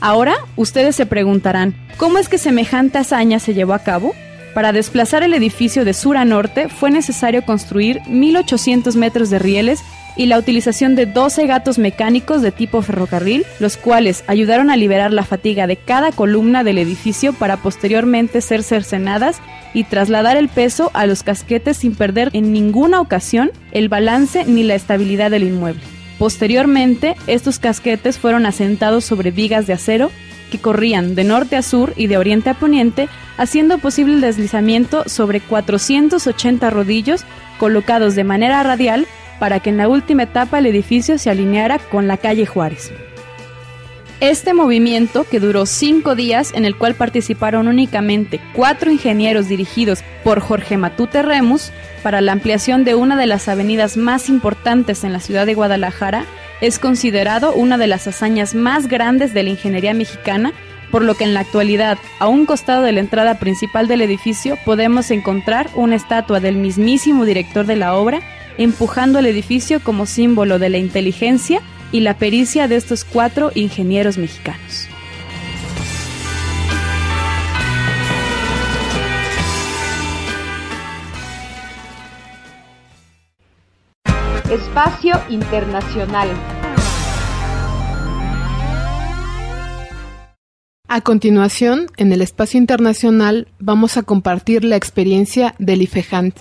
Speaker 15: Ahora ustedes se preguntarán, ¿cómo es que semejante hazaña se llevó a cabo? Para desplazar el edificio de sur a norte fue necesario construir 1.800 metros de rieles y la utilización de 12 gatos mecánicos de tipo ferrocarril, los cuales ayudaron a liberar la fatiga de cada columna del edificio para posteriormente ser cercenadas y trasladar el peso a los casquetes sin perder en ninguna ocasión el balance ni la estabilidad del inmueble. Posteriormente, estos casquetes fueron asentados sobre vigas de acero que corrían de norte a sur y de oriente a poniente, haciendo posible el deslizamiento sobre 480 rodillos colocados de manera radial para que en la última etapa el edificio se alineara con la calle Juárez. Este movimiento, que duró cinco días, en el cual participaron únicamente cuatro ingenieros dirigidos por Jorge Matute Remus, para la ampliación de una de las avenidas más importantes en la ciudad de Guadalajara, es considerado una de las hazañas más grandes de la ingeniería mexicana, por lo que en la actualidad, a un costado de la entrada principal del edificio, podemos encontrar una estatua del mismísimo director de la obra, empujando el edificio como símbolo de la inteligencia y la pericia de estos cuatro ingenieros mexicanos.
Speaker 10: Espacio Internacional.
Speaker 7: A continuación, en el espacio internacional vamos a compartir la experiencia del IFEJANT,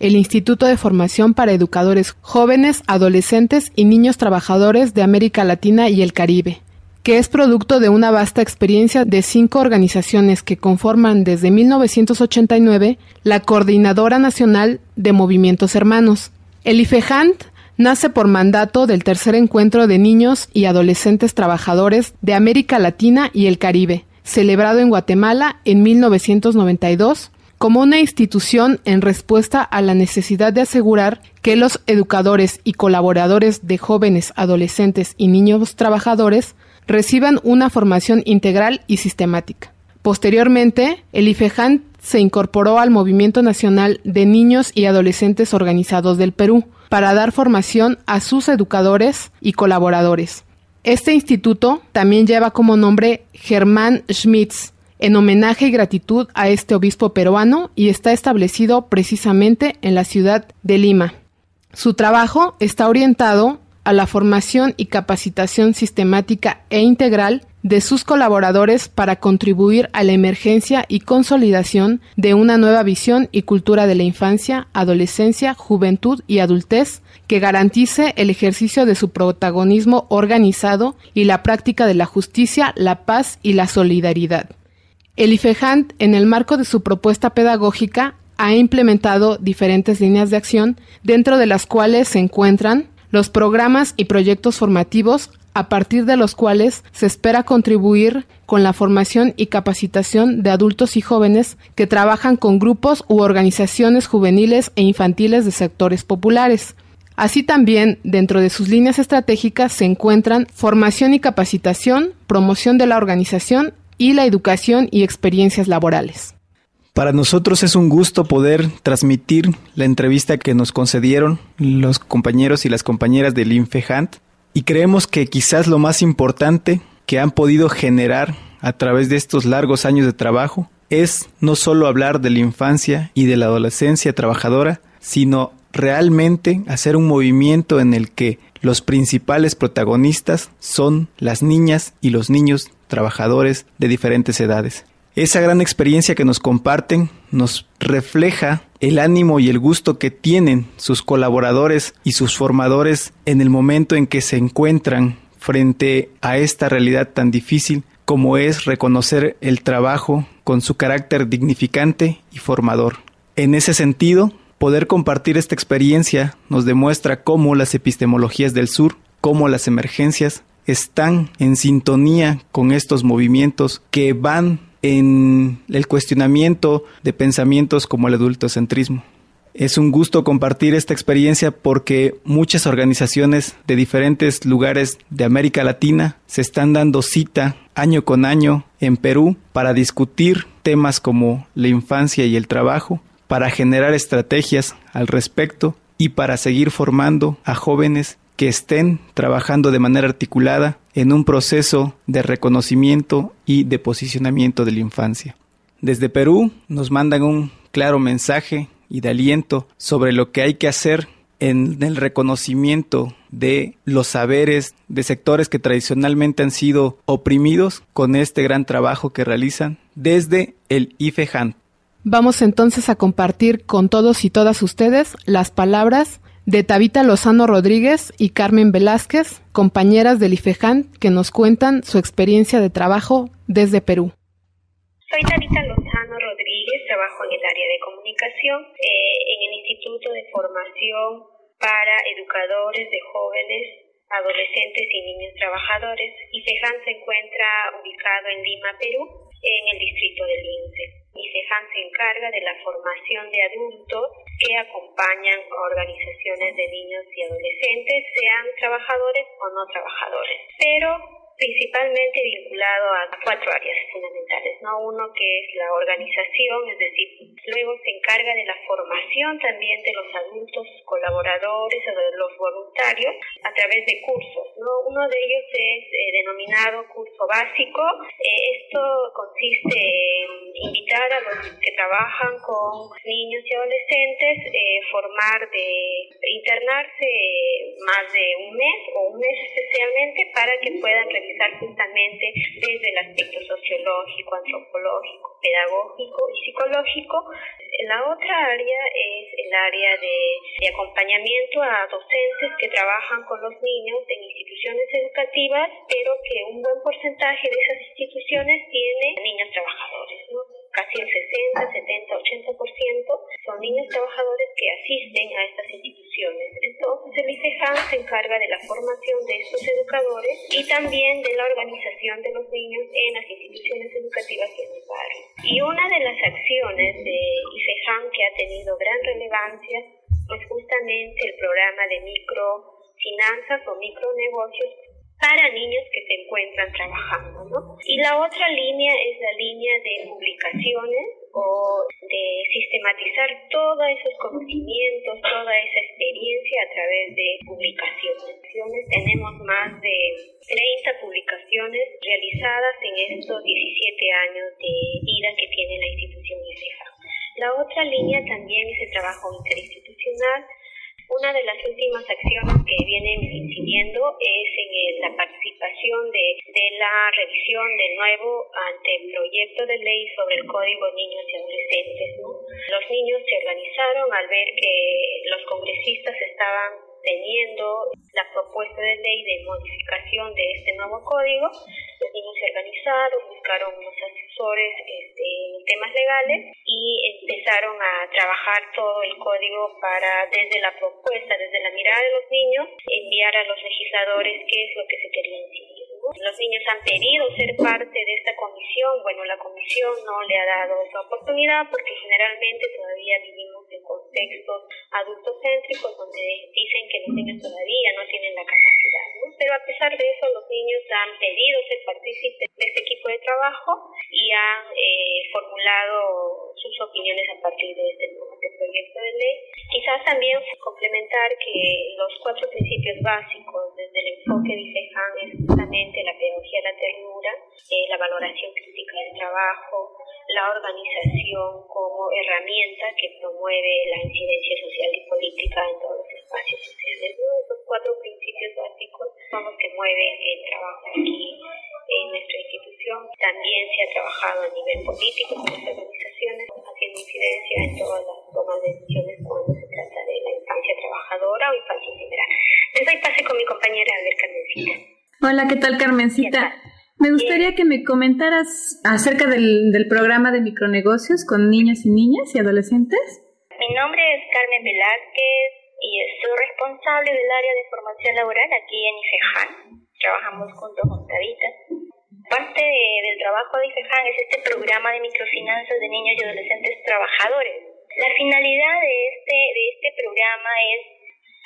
Speaker 7: el Instituto de Formación para Educadores Jóvenes, Adolescentes y Niños Trabajadores de América Latina y el Caribe, que es producto de una vasta experiencia de cinco organizaciones que conforman desde 1989 la Coordinadora Nacional de Movimientos Hermanos. El IFEJANT nace por mandato del tercer encuentro de niños y adolescentes trabajadores de América Latina y el Caribe, celebrado en Guatemala en 1992 como una institución en respuesta a la necesidad de asegurar que los educadores y colaboradores de jóvenes, adolescentes y niños trabajadores reciban una formación integral y sistemática. Posteriormente, el IFEJAN se incorporó al Movimiento Nacional de Niños y Adolescentes Organizados del Perú para dar formación a sus educadores y colaboradores. Este instituto también lleva como nombre Germán Schmitz, en homenaje y gratitud a este obispo peruano y está establecido precisamente en la ciudad de Lima. Su trabajo está orientado a la formación y capacitación sistemática e integral de sus colaboradores para contribuir a la emergencia y consolidación de una nueva visión y cultura de la infancia, adolescencia, juventud y adultez que garantice el ejercicio de su protagonismo organizado y la práctica de la justicia, la paz y la solidaridad. El IFEJANT, en el marco de su propuesta pedagógica, ha implementado diferentes líneas de acción, dentro de las cuales se encuentran los programas y proyectos formativos a partir de los cuales se espera contribuir con la formación y capacitación de adultos y jóvenes que trabajan con grupos u organizaciones juveniles e infantiles de sectores populares. Así también, dentro de sus líneas estratégicas se encuentran formación y capacitación, promoción de la organización y la educación y experiencias laborales.
Speaker 11: Para nosotros es un gusto poder transmitir la entrevista que nos concedieron los compañeros y las compañeras del INFEHANT y creemos que quizás lo más importante que han podido generar a través de estos largos años de trabajo es no solo hablar de la infancia y de la adolescencia trabajadora, sino realmente hacer un movimiento en el que los principales protagonistas son las niñas y los niños trabajadores de diferentes edades. Esa gran experiencia que nos comparten nos refleja el ánimo y el gusto que tienen sus colaboradores y sus formadores en el momento en que se encuentran frente a esta realidad tan difícil como es reconocer el trabajo con su carácter dignificante y formador. En ese sentido, poder compartir esta experiencia nos demuestra cómo las epistemologías del sur, cómo las emergencias están en sintonía con estos movimientos que van en el cuestionamiento de pensamientos como el adultocentrismo. Es un gusto compartir esta experiencia porque muchas organizaciones de diferentes lugares de América Latina se están dando cita año con año en Perú para discutir temas como la infancia y el trabajo, para generar estrategias al respecto y para seguir formando a jóvenes que estén trabajando de manera articulada en un proceso de reconocimiento y de posicionamiento de la infancia. Desde Perú nos mandan un claro mensaje y de aliento sobre lo que hay que hacer en el reconocimiento de los saberes de sectores que tradicionalmente han sido oprimidos con este gran trabajo que realizan desde el IFEJAN.
Speaker 7: Vamos entonces a compartir con todos y todas ustedes las palabras de Tabita Lozano Rodríguez y Carmen Velázquez, compañeras del IFEJAN, que nos cuentan su experiencia de trabajo desde Perú.
Speaker 22: Soy Tabita Lozano Rodríguez, trabajo en el área de comunicación eh, en el Instituto de Formación para Educadores de Jóvenes, Adolescentes y Niños Trabajadores. IFEJAN se encuentra ubicado en Lima, Perú, en el distrito del INSE. IFEJAN se encarga de la formación de adultos que acompañan a organizaciones de niños y adolescentes, sean trabajadores o no trabajadores. Pero principalmente vinculado a cuatro áreas fundamentales, ¿no? Uno que es la organización, es decir, luego se encarga de la formación también de los adultos colaboradores o de los voluntarios a través de cursos, ¿no? Uno de ellos es eh, denominado curso básico. Eh, esto consiste en invitar a los que trabajan con niños y adolescentes, eh, formar de internarse más de un mes o un mes especialmente para que puedan justamente desde el aspecto sociológico, antropológico, pedagógico y psicológico. La otra área es el área de, acompañamiento a docentes que trabajan con los niños en instituciones educativas, pero que un buen porcentaje de esas instituciones tiene niños trabajadores. ¿no? Casi el 60, 70, 80% son niños trabajadores que asisten a estas instituciones. Entonces el ICEJAN se encarga de la formación de estos educadores y también de la organización de los niños en las instituciones educativas en el barrio. Y una de las acciones de ICEJAN que ha tenido gran relevancia es justamente el programa de microfinanzas o micronegocios para niños que se encuentran trabajando, ¿no? Y la otra línea es la línea de publicaciones o de sistematizar todos esos conocimientos, toda esa experiencia a través de publicaciones. Tenemos más de 30 publicaciones realizadas en estos 17 años de vida que tiene la institución ICEJA. La otra línea también es el trabajo interinstitucional
Speaker 23: Una de las últimas acciones que vienen incidiendo es en la participación de, de la revisión del nuevo anteproyecto de ley sobre el Código Niños y Adolescentes. Los niños se organizaron al ver que los congresistas estaban teniendo la propuesta de ley de modificación de este nuevo código. Los niños se organizaron, buscaron unos asesores este, en temas legales y empezaron a trabajar todo el código para, desde la propuesta, desde la mirada de los niños, enviar a los legisladores qué es lo que se quería incidir. Los niños han pedido ser parte de esta comisión. Bueno, la comisión no le ha dado esa oportunidad porque generalmente todavía vivimos en contextos adultocéntricos donde dicen que los niños todavía no tienen la capacidad. Pero a pesar de eso, los niños han pedido ser partícipes de este equipo de trabajo y han eh, formulado sus opiniones a partir de este, este proyecto de ley. Quizás también complementar que los cuatro principios básicos desde el enfoque de es justamente la pedagogía de la ternura, eh, la valoración crítica del trabajo, la organización como herramienta que promueve la incidencia social y política en todos los espacios sociales. Esos cuatro principios básicos son los que mueven el trabajo aquí en nuestra institución. También se ha trabajado a nivel político con las organizaciones, haciendo incidencia en todas las tomas de decisiones cuando se trata de la infancia trabajadora o infancia integral. Les doy pase con mi compañera a ver Carmencita.
Speaker 15: Hola, ¿qué tal Carmencita? Me gustaría que me comentaras acerca del, del programa de micronegocios con niños y niñas y adolescentes.
Speaker 23: Mi nombre es Carmen Velázquez y soy responsable del área de formación laboral aquí en IFEJAN. Trabajamos junto con Tabita. Parte del trabajo de IFEJAN es este programa de microfinanzas de niños y adolescentes trabajadores. La finalidad de este, de este programa es,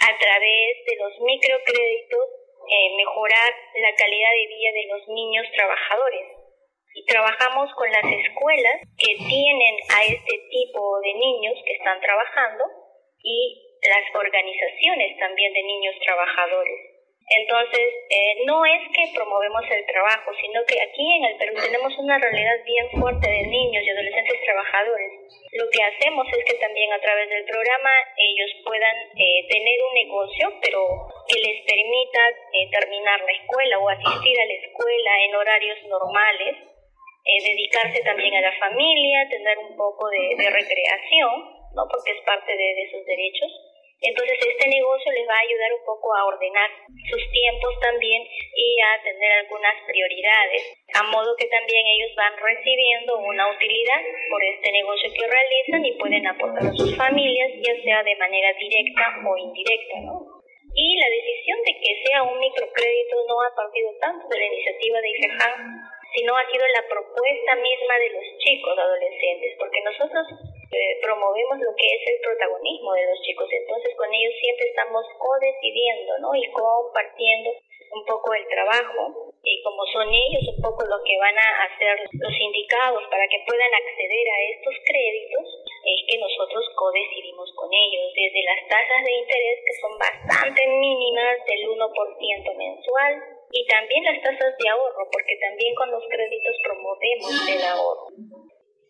Speaker 23: a través de los microcréditos, eh, mejorar la calidad de vida de los niños trabajadores. Y trabajamos con las escuelas que tienen a este tipo de niños que están trabajando y las organizaciones también de niños trabajadores. Entonces, eh, no es que promovemos el trabajo, sino que aquí en el Perú tenemos una realidad bien fuerte de niños y adolescentes trabajadores. Lo que hacemos es que también a través del programa ellos puedan eh, tener un negocio, pero que les permita eh, terminar la escuela o asistir a la escuela en horarios normales, dedicarse también a la familia, tener un poco de, recreación, ¿no? porque es parte de, de sus derechos entonces este negocio les va a ayudar un poco a ordenar sus tiempos también y a tener algunas prioridades, a modo que también ellos van recibiendo una utilidad por este negocio que realizan y pueden aportar a sus familias, ya sea de manera directa o indirecta, ¿no? Y la decisión de que sea un microcrédito no ha partido tanto de la iniciativa de IFEJAN, sino ha sido la propuesta misma de los chicos adolescentes, porque nosotros eh, promovemos lo que es el protagonismo de los chicos, entonces con ellos siempre estamos co-decidiendo ¿no? y compartiendo un poco el trabajo y como son ellos un poco lo que van a hacer los indicados para que puedan acceder a estos créditos, es que nosotros co-decidimos con ellos, desde las tasas de interés que son bastante mínimas del 1% mensual y también las tasas de ahorro, porque también con los créditos promovemos el ahorro.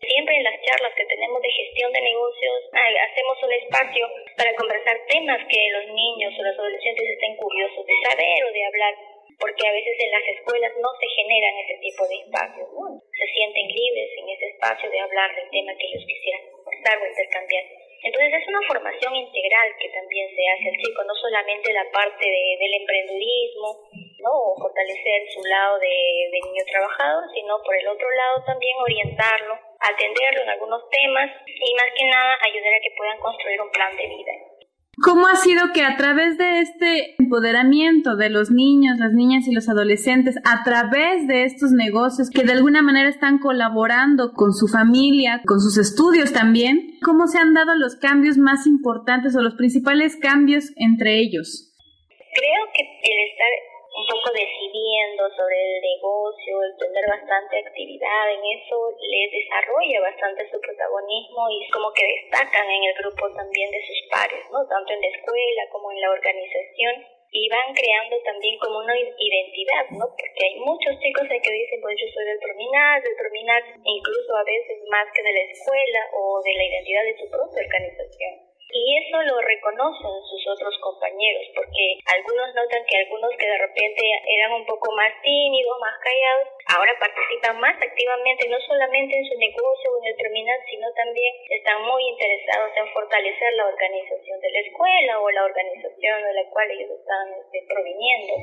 Speaker 23: Siempre en las charlas que tenemos de gestión de negocios hacemos un espacio para conversar temas que los niños o los adolescentes estén curiosos de saber o de hablar, porque a veces en las escuelas no se generan ese tipo de espacios, se sienten libres en ese espacio de hablar del tema que ellos quisieran conversar o intercambiar. Entonces es una formación integral que también se hace al chico, no solamente la parte del emprendurismo, ¿no? o fortalecer su lado de, de niño trabajador, sino por el otro lado también orientarlo, atenderlo en algunos temas y más que nada ayudar a que puedan construir un plan de vida.
Speaker 15: ¿Cómo ha sido que a través de este empoderamiento de los niños, las niñas y los adolescentes, a través de estos negocios que de alguna manera están colaborando con su familia, con sus estudios también, cómo se han dado los cambios más importantes o los principales cambios entre ellos?
Speaker 23: Creo que el estar un poco decidiendo sobre el negocio, el tener bastante actividad en eso, les desarrolla bastante su protagonismo y como que destacan en el grupo también de sus pares, ¿no? Tanto en la escuela como en la organización y van creando también como una identidad, ¿no? Porque hay muchos chicos que dicen, pues yo soy del Prominar, del Prominar, incluso a veces más que de la escuela o de la identidad de su propia organización. Y eso lo reconocen sus otros compañeros, porque algunos notan que algunos que de repente eran un poco más tímidos, más callados, ahora participan más activamente, no solamente en su negocio o en el terminal, sino también están muy interesados en fortalecer la organización de la escuela o la organización de la cual ellos están este, proviniendo.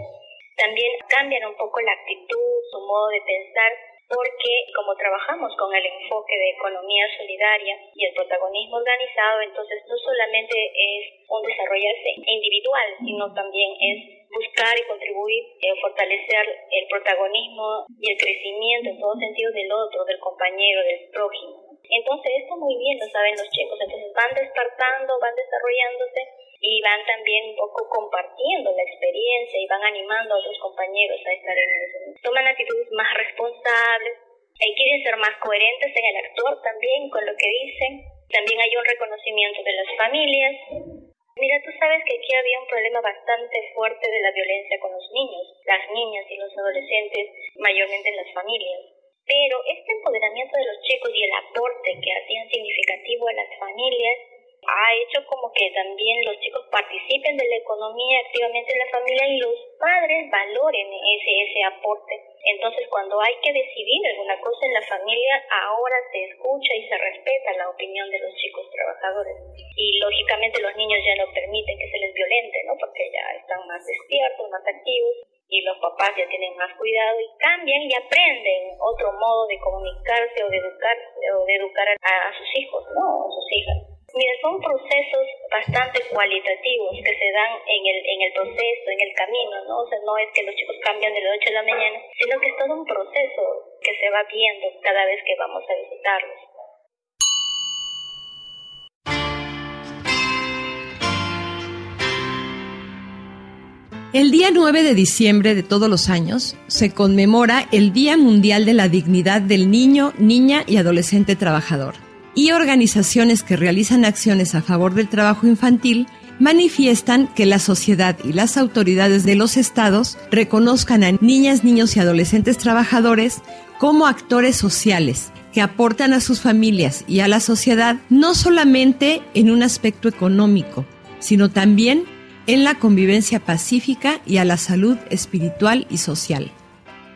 Speaker 23: También cambian un poco la actitud, su modo de pensar porque como trabajamos con el enfoque de economía solidaria y el protagonismo organizado, entonces no solamente es un desarrollarse individual, sino también es buscar y contribuir a fortalecer el protagonismo y el crecimiento en todos sentidos del otro, del compañero, del prójimo. Entonces esto muy bien lo saben los chicos, entonces van despertando, van desarrollándose y van también un poco compartiendo la experiencia y van animando a otros compañeros a estar en eso. Toman actitudes más responsables y quieren ser más coherentes en el actuar también con lo que dicen. También hay un reconocimiento de las familias. Mira, tú sabes que aquí había un problema bastante fuerte de la violencia con los niños, las niñas y los adolescentes, mayormente en las familias. Pero este empoderamiento de los chicos y el aporte que hacían significativo a las familias ha hecho como que también los chicos participen de la economía activamente en la familia y los padres valoren ese, ese aporte. Entonces, cuando hay que decidir alguna cosa en la familia, ahora se escucha y se respeta la opinión de los chicos trabajadores. Y lógicamente los niños ya no permiten que se les violente, ¿no? Porque ya están más despiertos, más activos y los papás ya tienen más cuidado y cambian y aprenden otro modo de comunicarse o de educar o de educar a, a sus hijos, ¿no? A sus hijas. Mira, son procesos bastante cualitativos que se dan en el, en el proceso, en el camino, ¿no? O sea, no es que los chicos cambian de la noche a la mañana, sino que es todo un proceso que se va viendo cada vez que vamos a visitarlos.
Speaker 14: El día 9 de diciembre de todos los años se conmemora el Día Mundial de la Dignidad del Niño, Niña y Adolescente Trabajador. Y organizaciones que realizan acciones a favor del trabajo infantil manifiestan que la sociedad y las autoridades de los estados reconozcan a niñas, niños y adolescentes trabajadores como actores sociales que aportan a sus familias y a la sociedad no solamente en un aspecto económico, sino también en la convivencia pacífica y a la salud espiritual y social.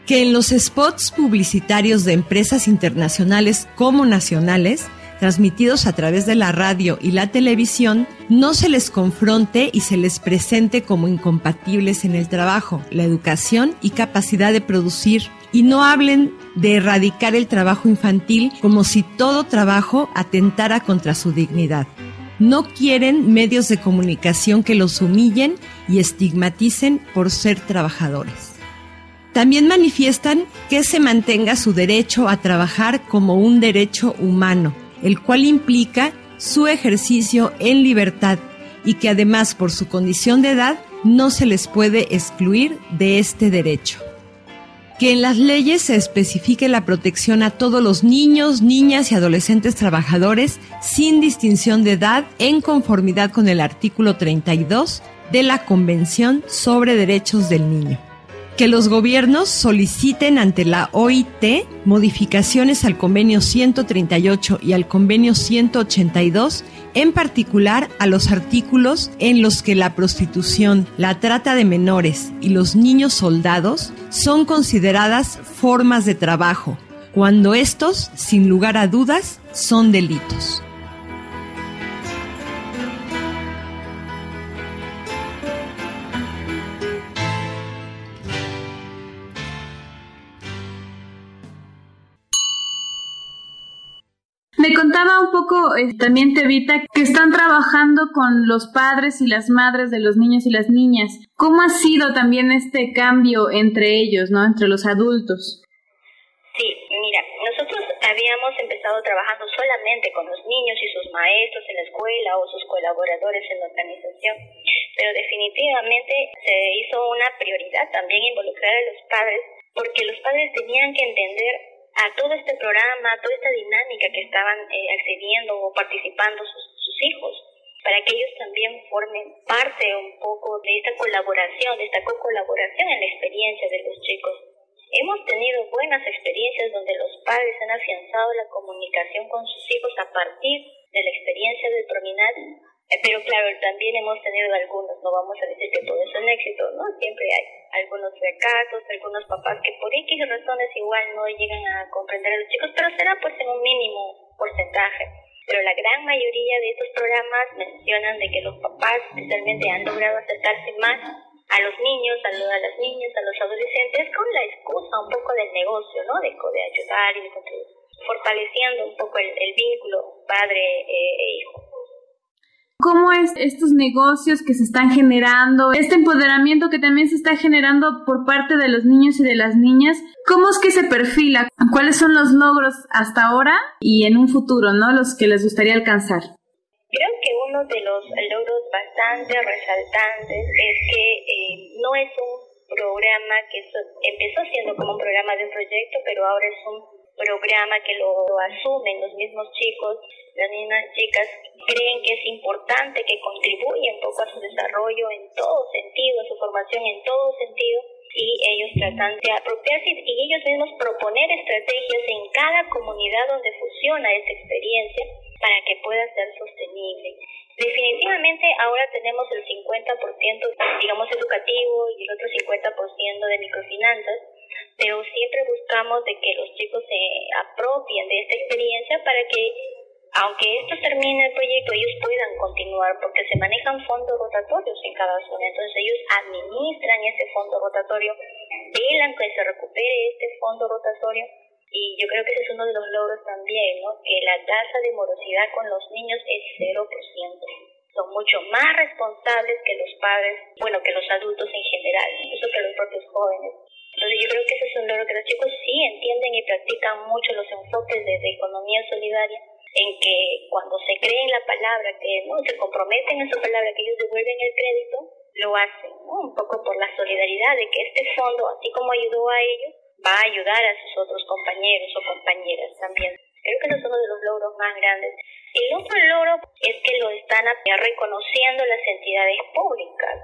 Speaker 14: Que en los spots publicitarios de empresas internacionales como nacionales transmitidos a través de la radio y la televisión, no se les confronte y se les presente como incompatibles en el trabajo, la educación y capacidad de producir, y no hablen de erradicar el trabajo infantil como si todo trabajo atentara contra su dignidad. No quieren medios de comunicación que los humillen y estigmaticen por ser trabajadores. También manifiestan que se mantenga su derecho a trabajar como un derecho humano, el cual implica su ejercicio en libertad y que además por su condición de edad no se les puede excluir de este derecho. Que en las leyes se especifique la protección a todos los niños, niñas y adolescentes trabajadores sin distinción de edad en conformidad con el artículo 32 de la Convención sobre Derechos del Niño que los gobiernos soliciten ante la OIT modificaciones al convenio 138 y al convenio 182, en particular a los artículos en los que la prostitución, la trata de menores y los niños soldados son consideradas formas de trabajo, cuando estos, sin lugar a dudas, son delitos.
Speaker 15: Me contaba un poco eh, también Tevita que están trabajando con los padres y las madres de los niños y las niñas. ¿Cómo ha sido también este cambio entre ellos, no, entre los adultos?
Speaker 23: Sí, mira, nosotros habíamos empezado trabajando solamente con los niños y sus maestros en la escuela o sus colaboradores en la organización, pero definitivamente se hizo una prioridad también involucrar a los padres porque los padres tenían que entender a todo este programa, a toda esta dinámica que estaban eh, accediendo o participando sus, hijos, para que ellos también formen parte un poco de esta colaboración, de esta co-colaboración en la experiencia de los chicos. Hemos tenido buenas experiencias donde los padres han afianzado la comunicación con sus hijos a partir de la experiencia del Prominat pero claro, también hemos tenido algunos, no vamos a decir que todo es un éxito, ¿no? Siempre hay algunos fracasos, algunos papás que por X razones igual no llegan a comprender a los chicos, pero será pues en un mínimo porcentaje. Pero la gran mayoría de estos programas mencionan de que los papás especialmente han logrado acercarse más a los niños, a, a las niñas, a los adolescentes con la excusa un poco del negocio, ¿no? De, de ayudar y de contribuir, fortaleciendo un poco el, el vínculo padre eh, e hijo
Speaker 15: cómo es estos negocios que se están generando, este empoderamiento que también se está generando por parte de los niños y de las niñas, cómo es que se perfila, cuáles son los logros hasta ahora y en un futuro, ¿no? Los que les gustaría alcanzar.
Speaker 23: Creo que uno de los logros bastante resaltantes es que eh, no es un programa que empezó siendo como un programa de un proyecto, pero ahora es un programa que lo, asumen los mismos chicos, las mismas chicas creen que es importante, que contribuye un poco a su desarrollo en todo sentido, a su formación en todo sentido, y ellos tratan de apropiarse y ellos mismos proponer estrategias en cada comunidad donde funciona esta experiencia para que pueda ser sostenible. Definitivamente ahora tenemos el 50%, digamos, educativo y el otro 50% de microfinanzas, pero siempre buscamos de que los chicos se apropien de esta experiencia para que aunque esto termine el proyecto, ellos puedan continuar porque se manejan fondos rotatorios en cada zona. Entonces ellos administran ese fondo rotatorio, velan que se recupere este fondo rotatorio y yo creo que ese es uno de los logros también, que la tasa de morosidad con los niños es 0%. Son mucho más responsables que los padres, bueno, que los adultos en general, incluso que los propios jóvenes. Entonces yo creo que ese es un logro que los chicos sí entienden y practican mucho los enfoques de, economía solidaria en que cuando se creen la palabra, que no se comprometen en su palabra, que ellos devuelven el crédito, lo hacen, un poco por la solidaridad de que este fondo, así como ayudó a ellos, va a ayudar a sus otros compañeros o compañeras también. Creo que ese es uno de los logros más grandes. El otro logro es que lo están reconociendo las entidades públicas,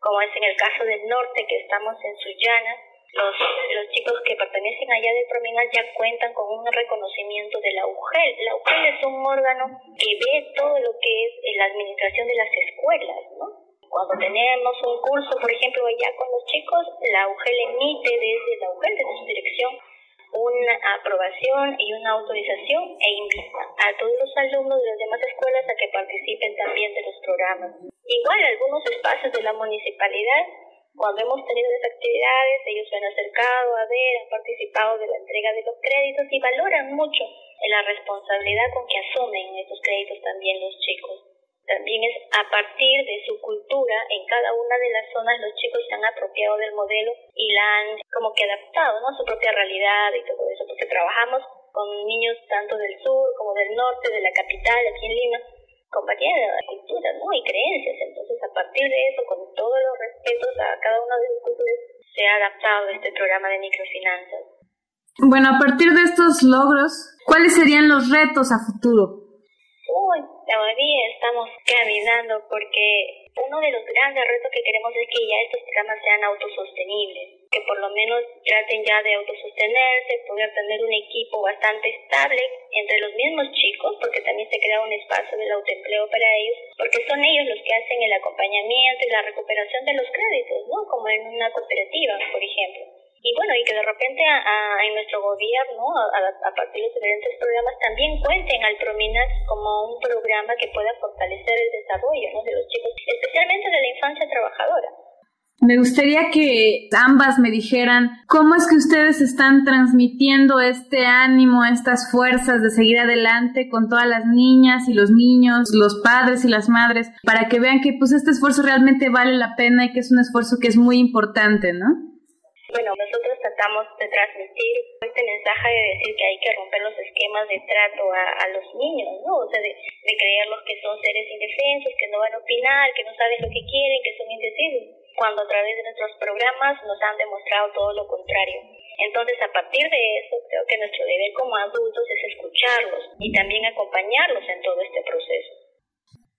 Speaker 23: como es en el caso del norte, que estamos en Sullana, los, los chicos que pertenecen allá del Prominal ya cuentan con un reconocimiento de la UGEL. La UGEL es un órgano que ve todo lo que es la administración de las escuelas, ¿no? Cuando tenemos un curso, por ejemplo, allá con los chicos, la UGEL emite desde la UGEL, desde su dirección, una aprobación y una autorización e invita a todos los alumnos de las demás escuelas a que participen también de los programas. Igual algunos espacios de la municipalidad cuando hemos tenido esas actividades, ellos se han acercado a ver, han participado de la entrega de los créditos y valoran mucho la responsabilidad con que asumen esos créditos también los chicos. También es a partir de su cultura, en cada una de las zonas los chicos se han apropiado del modelo y la han como que adaptado ¿no? a su propia realidad y todo eso, porque trabajamos con niños tanto del sur como del norte, de la capital, aquí en Lima, compañía de culturas ¿no? y creencias. Entonces, a partir de eso, con todos los respetos a cada una de sus culturas, se ha adaptado este programa de microfinanzas.
Speaker 15: Bueno, a partir de estos logros, ¿cuáles serían los retos a futuro?
Speaker 23: Uy, todavía estamos caminando porque uno de los grandes retos que queremos es que ya estos programas sean autosostenibles que por lo menos traten ya de autosostenerse, poder tener un equipo bastante estable entre los mismos chicos, porque también se crea un espacio del autoempleo para ellos, porque son ellos los que hacen el acompañamiento y la recuperación de los créditos, ¿no? Como en una cooperativa, por ejemplo. Y bueno, y que de repente a, en nuestro gobierno, a, partir de diferentes programas, también cuenten al Prominas como un programa que pueda fortalecer el desarrollo de los chicos, especialmente de la infancia trabajadora.
Speaker 15: Me gustaría que ambas me dijeran cómo es que ustedes están transmitiendo este ánimo, estas fuerzas de seguir adelante con todas las niñas y los niños, los padres y las madres, para que vean que pues este esfuerzo realmente vale la pena y que es un esfuerzo que es muy importante, ¿no?
Speaker 23: Bueno, nosotros tratamos de transmitir este mensaje de decir que hay que romper los esquemas de trato a, los niños, ¿no? O sea, de, de creerlos que son seres indefensos, que no van a opinar, que no saben lo que quieren, que son indecisos cuando a través de nuestros programas nos han demostrado todo lo contrario. Entonces, a partir de eso, creo que nuestro deber como adultos es escucharlos y también acompañarlos en todo este proceso.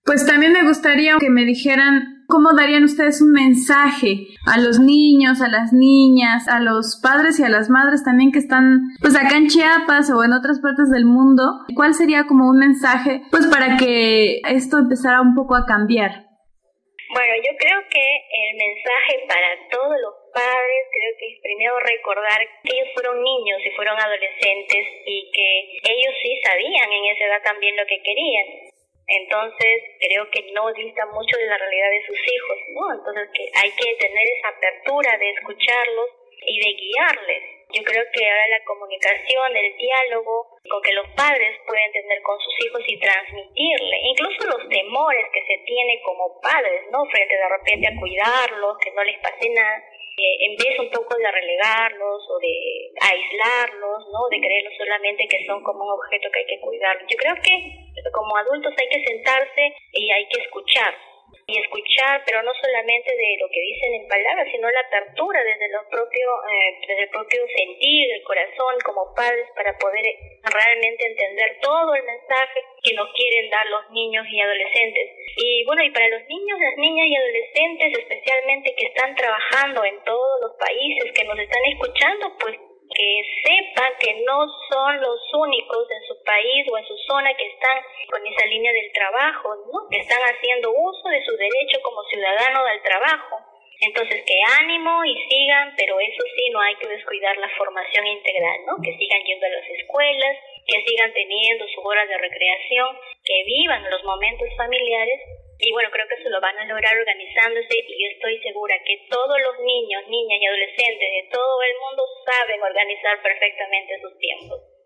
Speaker 15: Pues también me gustaría que me dijeran
Speaker 24: ¿Cómo darían ustedes un mensaje a los niños, a las niñas, a los padres y a las madres también que están pues acá en Chiapas o en otras partes del mundo? ¿Cuál sería como un mensaje pues para que esto empezara un poco a cambiar?
Speaker 22: Bueno, yo creo que el mensaje para todos los padres creo que es primero recordar que ellos fueron niños y fueron adolescentes y que ellos sí sabían en esa edad también lo que querían entonces, creo que no dista mucho de la realidad de sus hijos, ¿no? Entonces, que hay que tener esa apertura de escucharlos y de guiarles. Yo creo que ahora la comunicación, el diálogo, con que los padres pueden tener con sus hijos y transmitirle, incluso los temores que se tiene como padres, ¿no? Frente de repente a cuidarlos, que no les pase nada en vez un poco de relegarlos o de aislarlos, ¿no? De creerlos solamente que son como un objeto que hay que cuidar. Yo creo que como adultos hay que sentarse y hay que escuchar y escuchar, pero no solamente de lo que dicen en palabras, sino la apertura desde lo propio, eh, desde el propio sentir, el corazón, como padres, para poder realmente entender todo el mensaje que nos quieren dar los niños y adolescentes. Y bueno, y para los niños, las niñas y adolescentes, especialmente que están trabajando en todos los países, que nos están escuchando, pues que no son los únicos en su país o en su zona que están con esa línea del trabajo, ¿no? Que están haciendo uso de su derecho como ciudadano del trabajo. Entonces, que ánimo y sigan, pero eso sí, no hay que descuidar la formación integral, ¿no? Que sigan yendo a las escuelas, que sigan teniendo su hora de recreación, que vivan los momentos familiares y bueno, creo que se lo van a lograr organizándose y yo estoy segura que todos los niños, niñas y adolescentes de todo el mundo saben organizar perfectamente sus tiempos.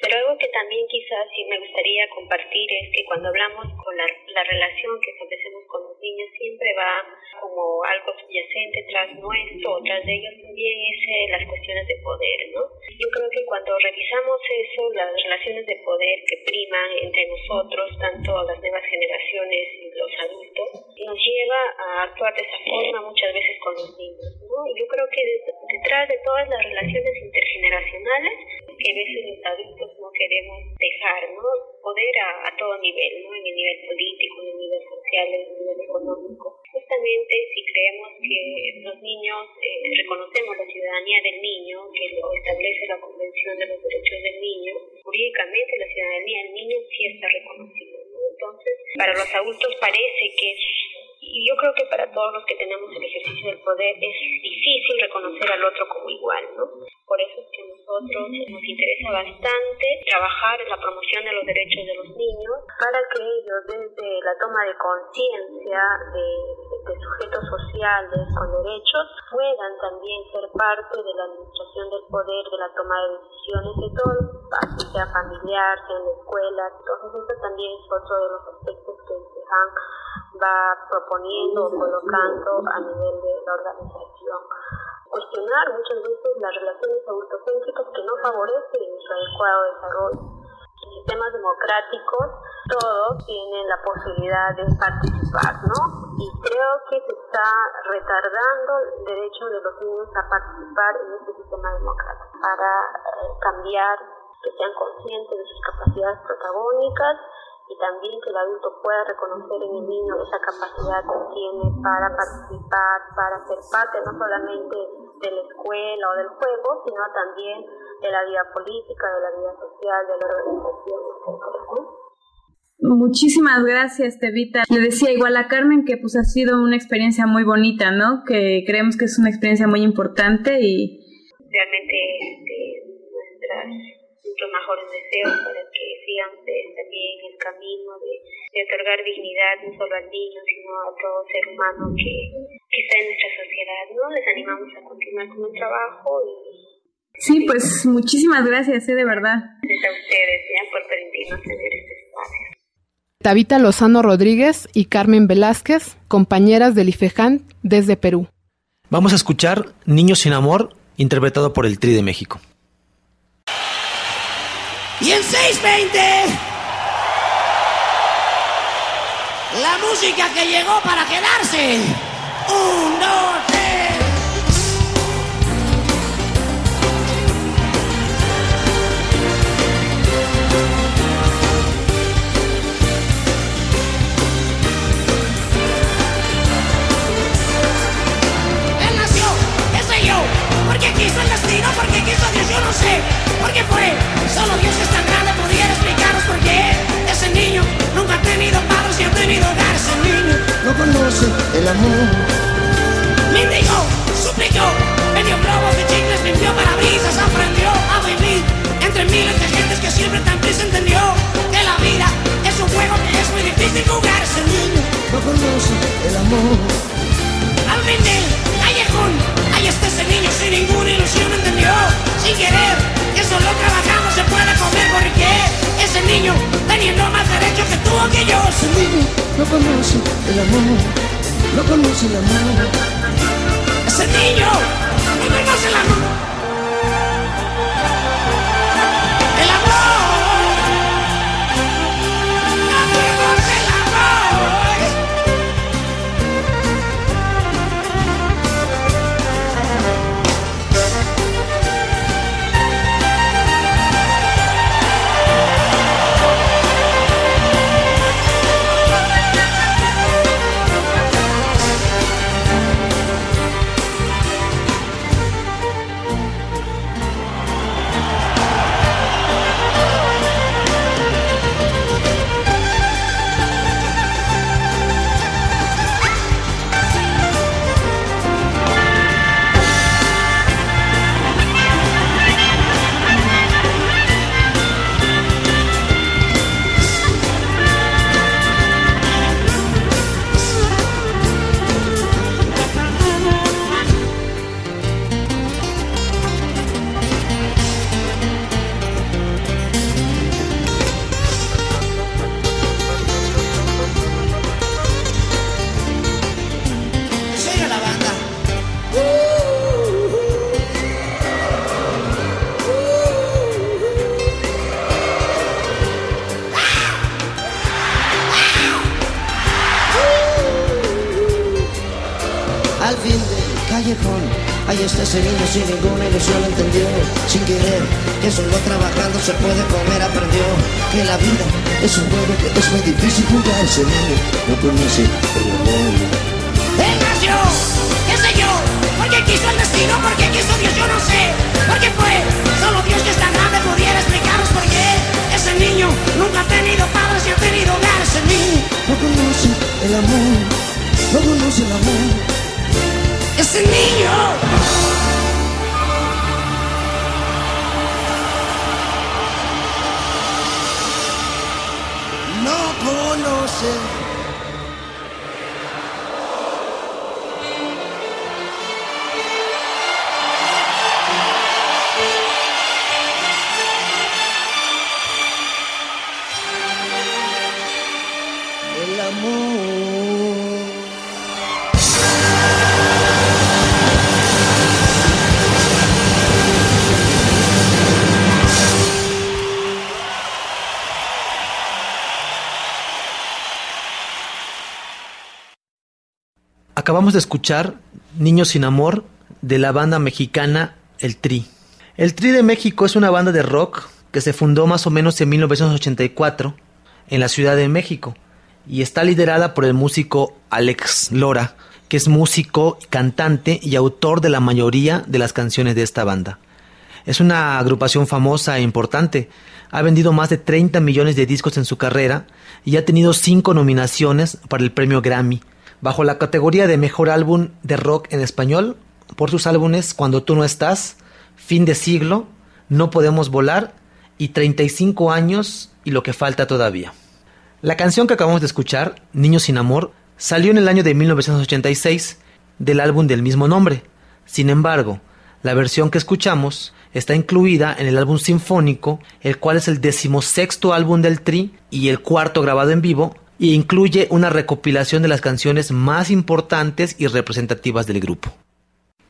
Speaker 22: Pero algo que también quizás sí me gustaría compartir es que cuando hablamos con la, la relación que establecemos con los niños siempre va como algo subyacente tras nuestro tras de ellos también es eh, las cuestiones de poder, ¿no? Yo creo que cuando revisamos eso, las relaciones de poder que priman entre nosotros, tanto las nuevas generaciones y los adultos, nos lleva a actuar de esa forma muchas veces con los niños, ¿no? Yo creo que detrás de todas las relaciones intergeneracionales, que a veces los adultos no queremos dejar, ¿no? Poder a, todo nivel, ¿no? En el nivel político, en el nivel social, en el nivel económico. Justamente si creemos que los niños, eh, reconocemos la ciudadanía del niño, que lo establece la Convención de los Derechos del Niño, jurídicamente la ciudadanía del niño sí está reconocida, ¿no? Entonces, para los adultos parece que yo creo que para todos los que tenemos el ejercicio del poder es difícil reconocer al otro como igual, ¿no? Por eso es que a nosotros nos interesa bastante trabajar en la promoción de los derechos de los niños para que ellos desde la toma de conciencia de, de, sujetos sociales con derechos puedan también ser parte de la administración del poder, de la toma de decisiones de los espacios, sea familiar, sea en la escuela. Entonces eso también es otro de los aspectos que el va proponiendo o colocando a nivel de la organización cuestionar muchas veces las relaciones autocéntricas que no favorecen su adecuado desarrollo. En sistemas democráticos todos tienen la posibilidad de participar, ¿no? Y creo que se está retardando el derecho de los niños a participar en este sistema democrático para eh, cambiar, que sean conscientes de sus capacidades protagónicas y también que el adulto pueda reconocer en el niño esa capacidad que tiene para participar, para ser parte no solamente de la escuela o del juego, sino también de la vida política, de la vida social, de la organización,
Speaker 24: Muchísimas gracias, Tevita. Le decía igual a Carmen que pues ha sido una experiencia muy bonita, ¿no? Que creemos que es una experiencia muy importante y
Speaker 22: realmente este, nuestros mejores deseos para que sigan también el camino de, de, otorgar dignidad no solo al niño, sino a todo ser humano que, que está en nuestra sociedad. ¿no? Les animamos a continuar con el trabajo y
Speaker 24: Sí, pues muchísimas gracias, ¿eh? de verdad.
Speaker 22: Gracias a ustedes ¿ya? por permitirnos tener este espacio.
Speaker 7: Tabita Lozano Rodríguez y Carmen Velázquez, compañeras del IFEJAN desde Perú.
Speaker 16: Vamos a escuchar Niños sin Amor, interpretado por el Tri de México.
Speaker 25: Y en 620, la música que llegó para quedarse. Un, dos, tres. Él nació, ese yo, porque quiso el destino, porque quiso Dios, yo no sé qué fue. Solo Dios es tan grande pudiera explicaros por qué. Ese niño nunca ha tenido padres y ha tenido hogar. Ese niño no conoce el amor. Me Mendigo, suplicó, vendió globos de chicles, limpió parabrisas, aprendió a vivir entre miles de gentes que siempre tan triste entendió que la vida es un juego que es muy difícil jugar. Ese niño no conoce el amor. Al vender, callejón, ahí está ese niño sin ninguna ilusión entendió, sin querer solo trabajando se puede comer porque ese niño teniendo más derecho que tú o que yo. Ese niño no conoce el amor, no conoce el amor. Ese niño no conoce el amor. Sin ninguna ilusión entendió, sin querer, que solo trabajando se puede comer aprendió, que la vida es un juego que es muy difícil jugar, ese niño no conoce el amor. Él nació, qué sé yo, porque quiso el destino, porque quiso Dios, yo no sé, porque fue solo Dios que es tan grande pudiera explicaros por qué. Ese niño nunca ha tenido padres y ha tenido hogar, ese niño. No conoce el amor, no conoce el amor, ese niño.
Speaker 16: De escuchar Niños sin Amor de la banda mexicana El Tri. El Tri de México es una banda de rock que se fundó más o menos en 1984 en la Ciudad de México y está liderada por el músico Alex Lora, que es músico, cantante y autor de la mayoría de las canciones de esta banda. Es una agrupación famosa e importante. Ha vendido más de 30 millones de discos en su carrera y ha tenido 5 nominaciones para el premio Grammy, bajo la categoría de Mejor Álbum de Rock en Español, por sus álbumes Cuando tú no estás, Fin de siglo, No podemos volar y 35 años y lo que falta todavía. La canción que acabamos de escuchar, Niños sin Amor, salió en el año de 1986 del álbum del mismo nombre. Sin embargo, la versión que escuchamos está incluida en el álbum sinfónico, el cual es el decimosexto álbum del Tri y el cuarto grabado en vivo, e incluye una recopilación de las canciones más importantes y representativas del grupo.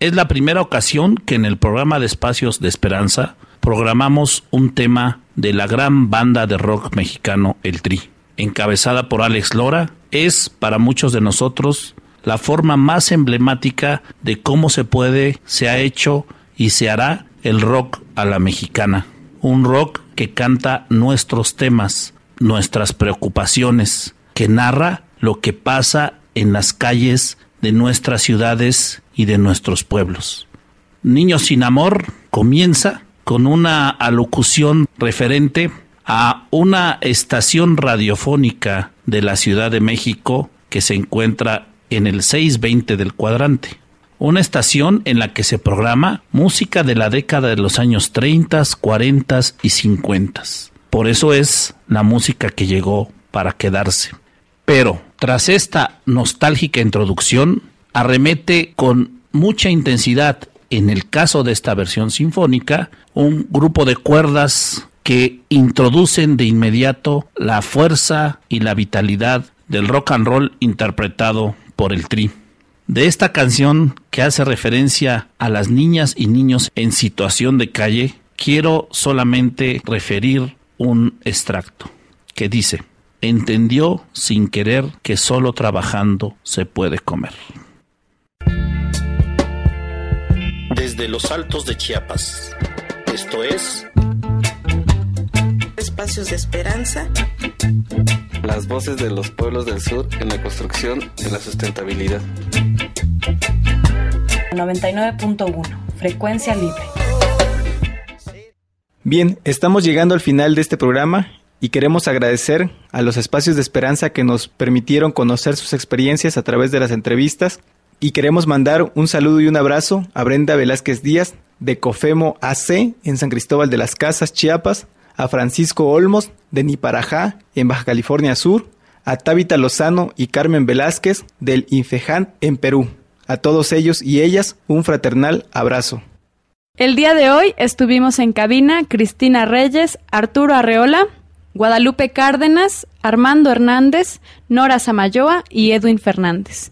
Speaker 6: Es la primera ocasión que en el programa de Espacios de Esperanza programamos un tema de la gran banda de rock mexicano El Tri. Encabezada por Alex Lora, es para muchos de nosotros la forma más emblemática de cómo se puede, se ha hecho y se hará el rock a la mexicana. Un rock que canta nuestros temas, nuestras preocupaciones, que narra lo que pasa en las calles de nuestras ciudades y de nuestros pueblos. Niños sin amor comienza con una alocución referente a una estación radiofónica de la Ciudad de México que se encuentra en el 620 del cuadrante. Una estación en la que se programa música de la década de los años 30, 40 y 50. Por eso es la música que llegó para quedarse. Pero, tras esta nostálgica introducción, arremete con mucha intensidad, en el caso de esta versión sinfónica, un grupo de cuerdas que introducen de inmediato la fuerza y la vitalidad del rock and roll interpretado por el Tri. De esta canción que hace referencia a las niñas y niños en situación de calle, quiero solamente referir un extracto que dice, entendió sin querer que solo trabajando se puede comer.
Speaker 1: Desde los altos de Chiapas, esto es
Speaker 2: Espacios de Esperanza.
Speaker 3: Las voces de los pueblos del sur en la construcción de la sustentabilidad.
Speaker 9: 99.1, frecuencia libre.
Speaker 11: Bien, estamos llegando al final de este programa y queremos agradecer a los espacios de esperanza que nos permitieron conocer sus experiencias a través de las entrevistas y queremos mandar un saludo y un abrazo a Brenda Velázquez Díaz de Cofemo AC en San Cristóbal de las Casas, Chiapas, a Francisco Olmos de Niparajá en Baja California Sur, a Tábita Lozano y Carmen Velázquez del Infejan en Perú. A todos ellos y ellas un fraternal abrazo.
Speaker 15: El día de hoy estuvimos en cabina Cristina Reyes, Arturo Arreola, Guadalupe Cárdenas, Armando Hernández, Nora Samayoa y Edwin Fernández.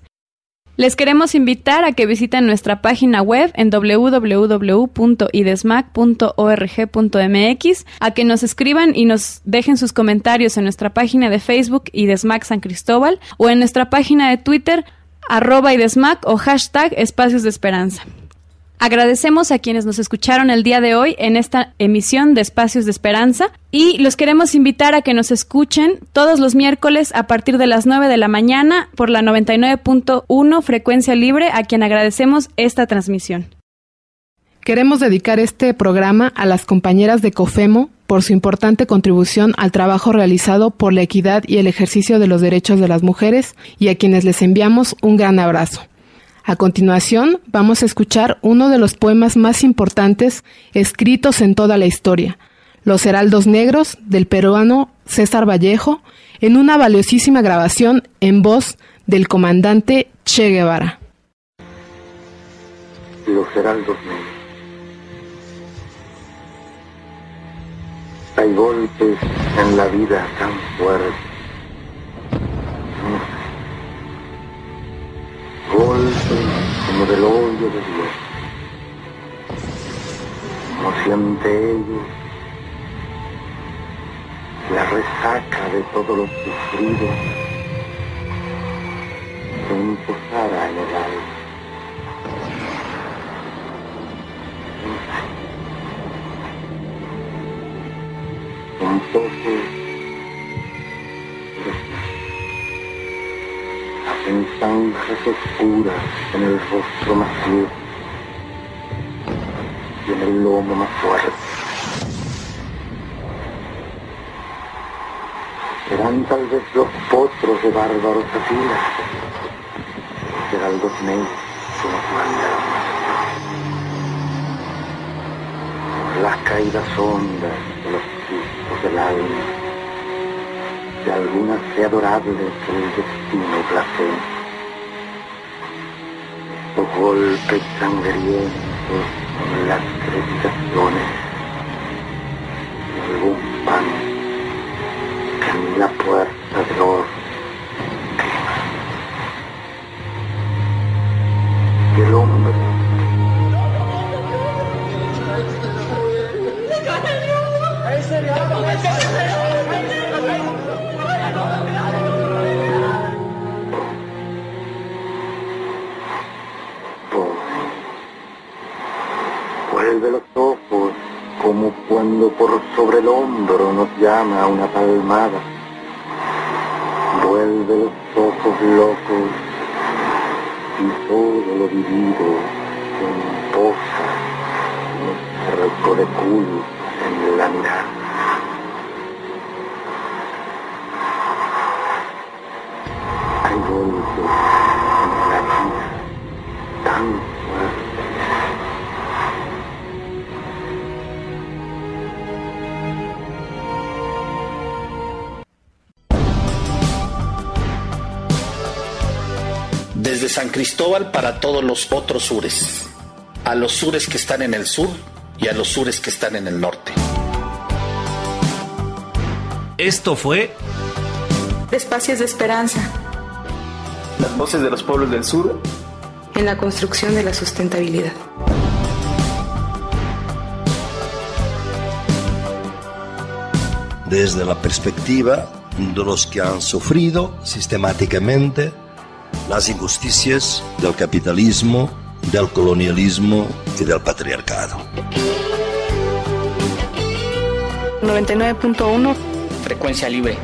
Speaker 15: Les queremos invitar a que visiten nuestra página web en www.idesmac.org.mx, a que nos escriban y nos dejen sus comentarios en nuestra página de Facebook Idesmac San Cristóbal o en nuestra página de Twitter arroba Idesmac o hashtag Espacios de Esperanza. Agradecemos a quienes nos escucharon el día de hoy en esta emisión de Espacios de Esperanza y los queremos invitar a que nos escuchen todos los miércoles a partir de las 9 de la mañana por la 99.1 frecuencia libre a quien agradecemos esta transmisión.
Speaker 7: Queremos dedicar este programa a las compañeras de COFEMO por su importante contribución al trabajo realizado por la equidad y el ejercicio de los derechos de las mujeres y a quienes les enviamos un gran abrazo. A continuación, vamos a escuchar uno de los poemas más importantes escritos en toda la historia, Los Heraldos Negros, del peruano César Vallejo, en una valiosísima grabación en voz del comandante Che Guevara.
Speaker 26: Los Heraldos Negros. Hay golpes en la vida tan fuertes golpe como del hoyo de Dios. Como siente ellos la resaca de todo lo sufrido se imposara en el alma. Un poco en zanjas oscuras en el rostro más viejo y en el lomo más fuerte. Serán tal vez los potros de bárbaros afilas, heraldos negros que nos mandan por las caídas hondas de los sustos del alma de algunas fe adorable que el destino placé. Los golpes sangrientos con las crepitaciones algún pan que en la puerta del horno quema. Y el hombre ojos como cuando por sobre el hombro nos llama una palmada. Vuelve los ojos locos y todo lo vivido se posa de culpa en la mirada. Hay golpes
Speaker 6: Desde San Cristóbal para todos los otros sures, a los sures que están en el sur y a los sures que están en el norte.
Speaker 27: Esto fue
Speaker 2: Espacios de esperanza.
Speaker 11: Las voces de los pueblos del sur
Speaker 2: en la construcción de la sustentabilidad.
Speaker 28: Desde la perspectiva de los que han sufrido sistemáticamente las injusticias del capitalismo, del colonialismo y del patriarcado.
Speaker 2: 99.1
Speaker 6: Frecuencia libre.